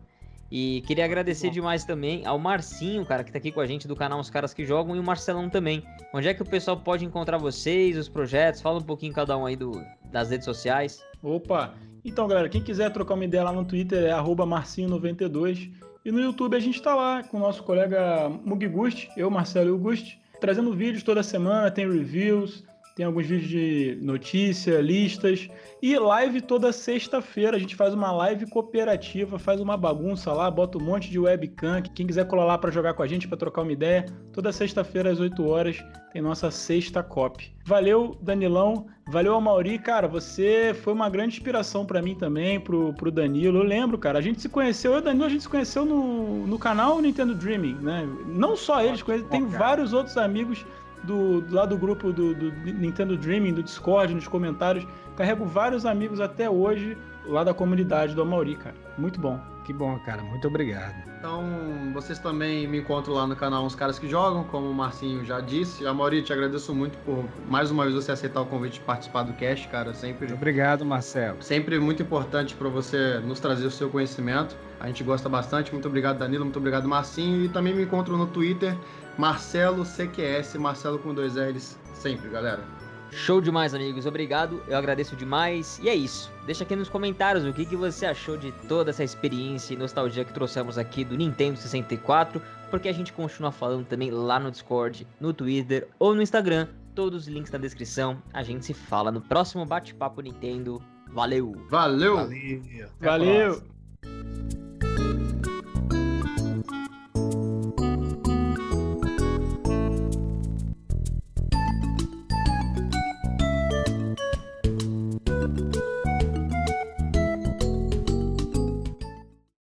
E queria agradecer demais também ao Marcinho, cara, que tá aqui com a gente do canal Os Caras que Jogam, e o Marcelão também. Onde é que o pessoal pode encontrar vocês, os projetos? Fala um pouquinho cada um aí do, das redes sociais. Opa! Então, galera, quem quiser trocar uma ideia lá no Twitter é arroba marcinho92. E no YouTube a gente tá lá com o nosso colega Mugigusti, eu, Marcelo e o Gusti, trazendo vídeos toda semana, tem reviews, tem alguns vídeos de notícia, listas e live toda sexta-feira. A gente faz uma live cooperativa, faz uma bagunça lá, bota um monte de webcam. Quem quiser colar lá para jogar com a gente, para trocar uma ideia, toda sexta-feira às 8 horas tem nossa sexta cop. Valeu, Danilão. Valeu, Amauri. Cara, você foi uma grande inspiração para mim também, pro, pro Danilo. Eu lembro, cara, a gente se conheceu, eu e o Danilo, a gente se conheceu no, no canal Nintendo Dreaming, né? Não só eles, tem vários outros amigos do, lá do grupo do, do Nintendo Dreaming, do Discord, nos comentários. Carrego vários amigos até hoje lá da comunidade do Amauri, cara. Muito bom. Que bom, cara. Muito obrigado. Então, vocês também me encontram lá no canal Uns Caras Que Jogam, como o Marcinho já disse. Amaury, te agradeço muito por mais uma vez você aceitar o convite de participar do cast, cara. Sempre, Obrigado, Marcelo. sempre muito importante para você nos trazer o seu conhecimento. A gente gosta bastante. Muito obrigado, Danilo. Muito obrigado, Marcinho. E também me encontro no Twitter, Marcelo CQS, Marcelo com dois L's, sempre, galera. Show demais, amigos. Obrigado. Eu agradeço demais. E é isso. Deixa aqui nos comentários o que, que você achou de toda essa experiência e nostalgia que trouxemos aqui do Nintendo 64, porque a gente continua falando também lá no Discord, no Twitter ou no Instagram. Todos os links na descrição. A gente se fala no próximo bate-papo Nintendo. Valeu! Valeu! Valeu. Valeu!